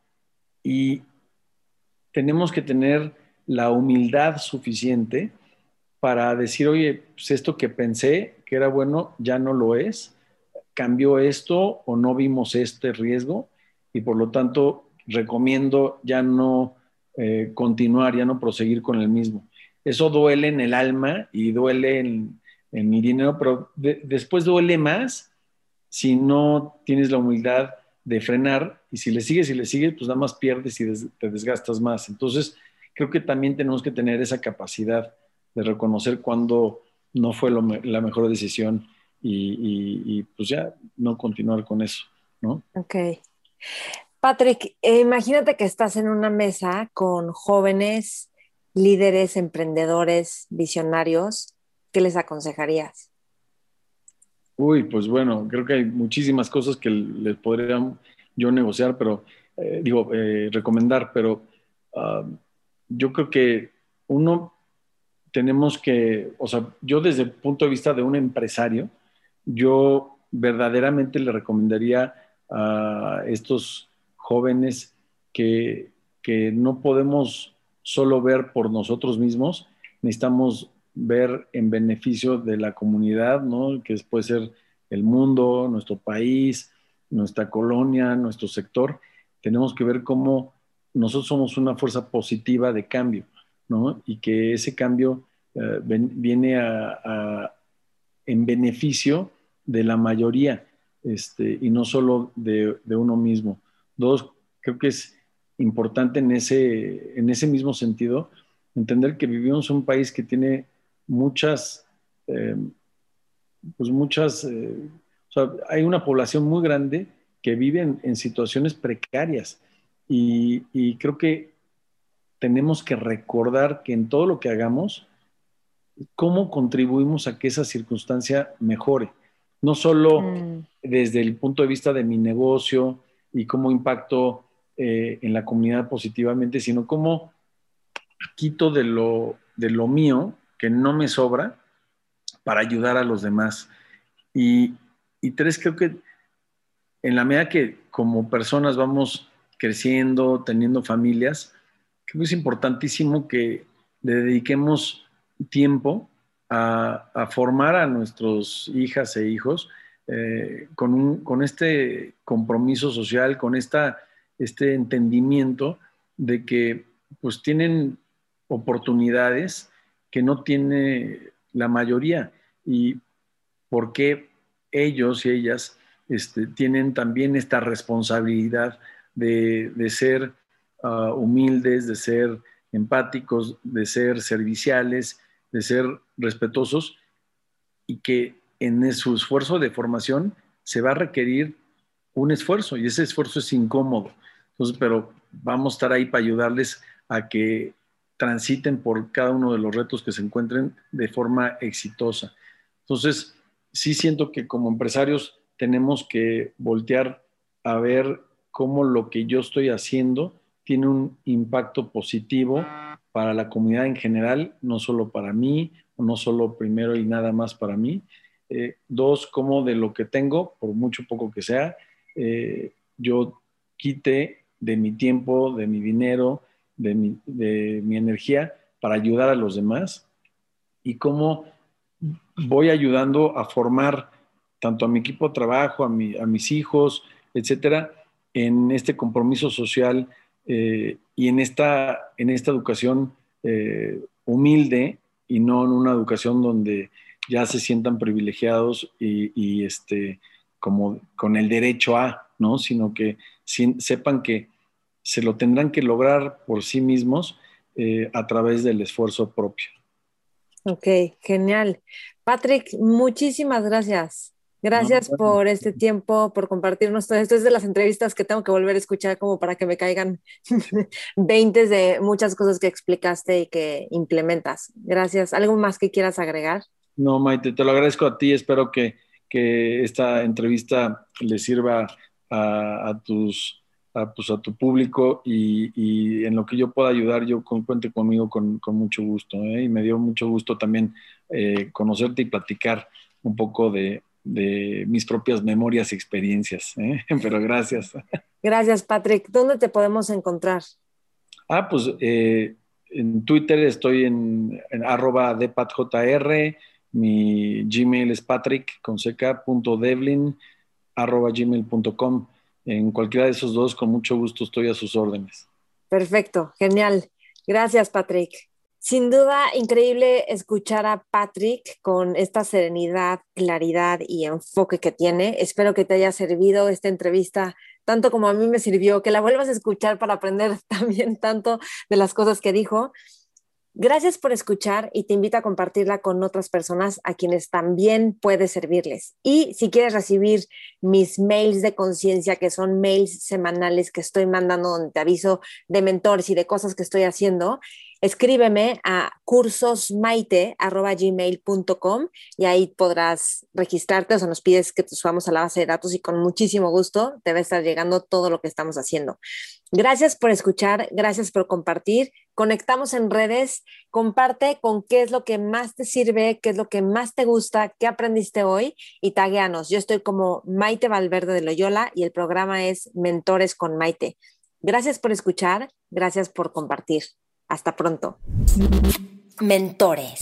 Y tenemos que tener la humildad suficiente para decir, oye, pues esto que pensé que era bueno ya no lo es, cambió esto o no vimos este riesgo y por lo tanto recomiendo ya no eh, continuar, ya no proseguir con el mismo. Eso duele en el alma y duele en, mi dinero, pero después duele más si no tienes la humildad de frenar y si le sigues y le sigues, pues nada más pierdes y te desgastas más. Entonces, creo que también tenemos que tener esa capacidad de reconocer cuando no fue la mejor decisión y, pues ya no continuar con eso, ¿no? Ok. Patrick, eh, imagínate que estás en una mesa con jóvenes líderes, emprendedores, visionarios. ¿Qué les aconsejarías? Uy, pues bueno, creo que hay muchísimas cosas que les podría yo negociar, pero eh, digo, eh, recomendar, pero ah, yo creo que uno tenemos que, o sea, yo desde el punto de vista de un empresario, yo verdaderamente le recomendaría a estos jóvenes que, no podemos solo ver por nosotros mismos, necesitamos ver en beneficio de la comunidad, ¿no? que puede ser el mundo, nuestro país, nuestra colonia, nuestro sector. Tenemos que ver cómo nosotros somos una fuerza positiva de cambio, ¿no? y que ese cambio eh, viene en beneficio de la mayoría este, y no solo de uno mismo. Dos, creo que es importante en ese, en ese mismo sentido entender que vivimos en un país que tiene muchas, eh, pues muchas, eh, o sea, hay una población muy grande que vive en, situaciones precarias y, y, creo que tenemos que recordar que en todo lo que hagamos, cómo contribuimos a que esa circunstancia mejore. No solo mm. desde el punto de vista de mi negocio y cómo impacto eh, en la comunidad positivamente, sino cómo quito de lo, de lo mío, que no me sobra, para ayudar a los demás. Y, y tres, creo que en la medida que como personas vamos creciendo, teniendo familias, creo que es importantísimo que le dediquemos tiempo a, formar a nuestros hijas e hijos eh, con, con, este compromiso social, con esta, este entendimiento de que pues tienen oportunidades que no tiene la mayoría y por qué ellos y ellas este, tienen también esta responsabilidad de, ser ah, humildes, de ser empáticos, de ser serviciales, de ser respetuosos y que en su esfuerzo de formación se va a requerir un esfuerzo y ese esfuerzo es incómodo. Entonces, pero vamos a estar ahí para ayudarles a que transiten por cada uno de los retos que se encuentren de forma exitosa. Entonces, sí siento que como empresarios tenemos que voltear a ver cómo lo que yo estoy haciendo tiene un impacto positivo para la comunidad en general, no solo para mí, no solo primero y nada más para mí. Eh, dos, cómo de lo que tengo, por mucho poco que sea, eh, yo quite de mi tiempo, de mi dinero, de mi, de mi energía para ayudar a los demás y cómo voy ayudando a formar tanto a mi equipo de trabajo, a, mi, a mis hijos, etcétera, en este compromiso social eh, y en esta, en esta educación eh, humilde y no en una educación donde ya se sientan privilegiados y, este, como con el derecho a, ¿no? Sino que sepan que se lo tendrán que lograr por sí mismos eh, a través del esfuerzo propio. Ok, genial. Patrick, muchísimas gracias. Gracias por este tiempo, por compartirnos todo esto. Es de las entrevistas que tengo que volver a escuchar como para que me caigan 20 de muchas cosas que explicaste y que implementas. Gracias. ¿Algo más que quieras agregar? No, Maite, te lo agradezco a ti. Espero que, que esta entrevista le sirva a, tus, a, pues, a tu público y, y, en lo que yo pueda ayudar, yo con, cuente conmigo con, con mucho gusto. ¿eh? Y me dio mucho gusto también eh, conocerte y platicar un poco de, de mis propias memorias y experiencias. ¿eh? Pero gracias. Gracias, Patrick. ¿Dónde te podemos encontrar? Ah, pues eh, en Twitter estoy en, arroba depatjr, mi Gmail es patrick arroba gmail.com. En cualquiera de esos dos, con mucho gusto estoy a sus órdenes. Perfecto, genial. Gracias, Patrick. Sin duda, increíble escuchar a Patrick con esta serenidad, claridad y enfoque que tiene. Espero que te haya servido esta entrevista tanto como a mí me sirvió, que la vuelvas a escuchar para aprender también tanto de las cosas que dijo. Gracias por escuchar y te invito a compartirla con otras personas a quienes también puede servirles. Y si quieres recibir mis mails de conciencia, que son mails semanales que estoy mandando donde te aviso de mentores y de cosas que estoy haciendo, escríbeme a cursosmaite.gmail.com y ahí podrás registrarte, o sea, nos pides que te subamos a la base de datos y con muchísimo gusto te va a estar llegando todo lo que estamos haciendo. Gracias por escuchar, gracias por compartir. Conectamos en redes, comparte con qué es lo que más te sirve, qué es lo que más te gusta, qué aprendiste hoy y tagueanos. Yo estoy como Maite Valverde de Loyola y el programa es Mentores con Maite. Gracias por escuchar, gracias por compartir. Hasta pronto. Mentores.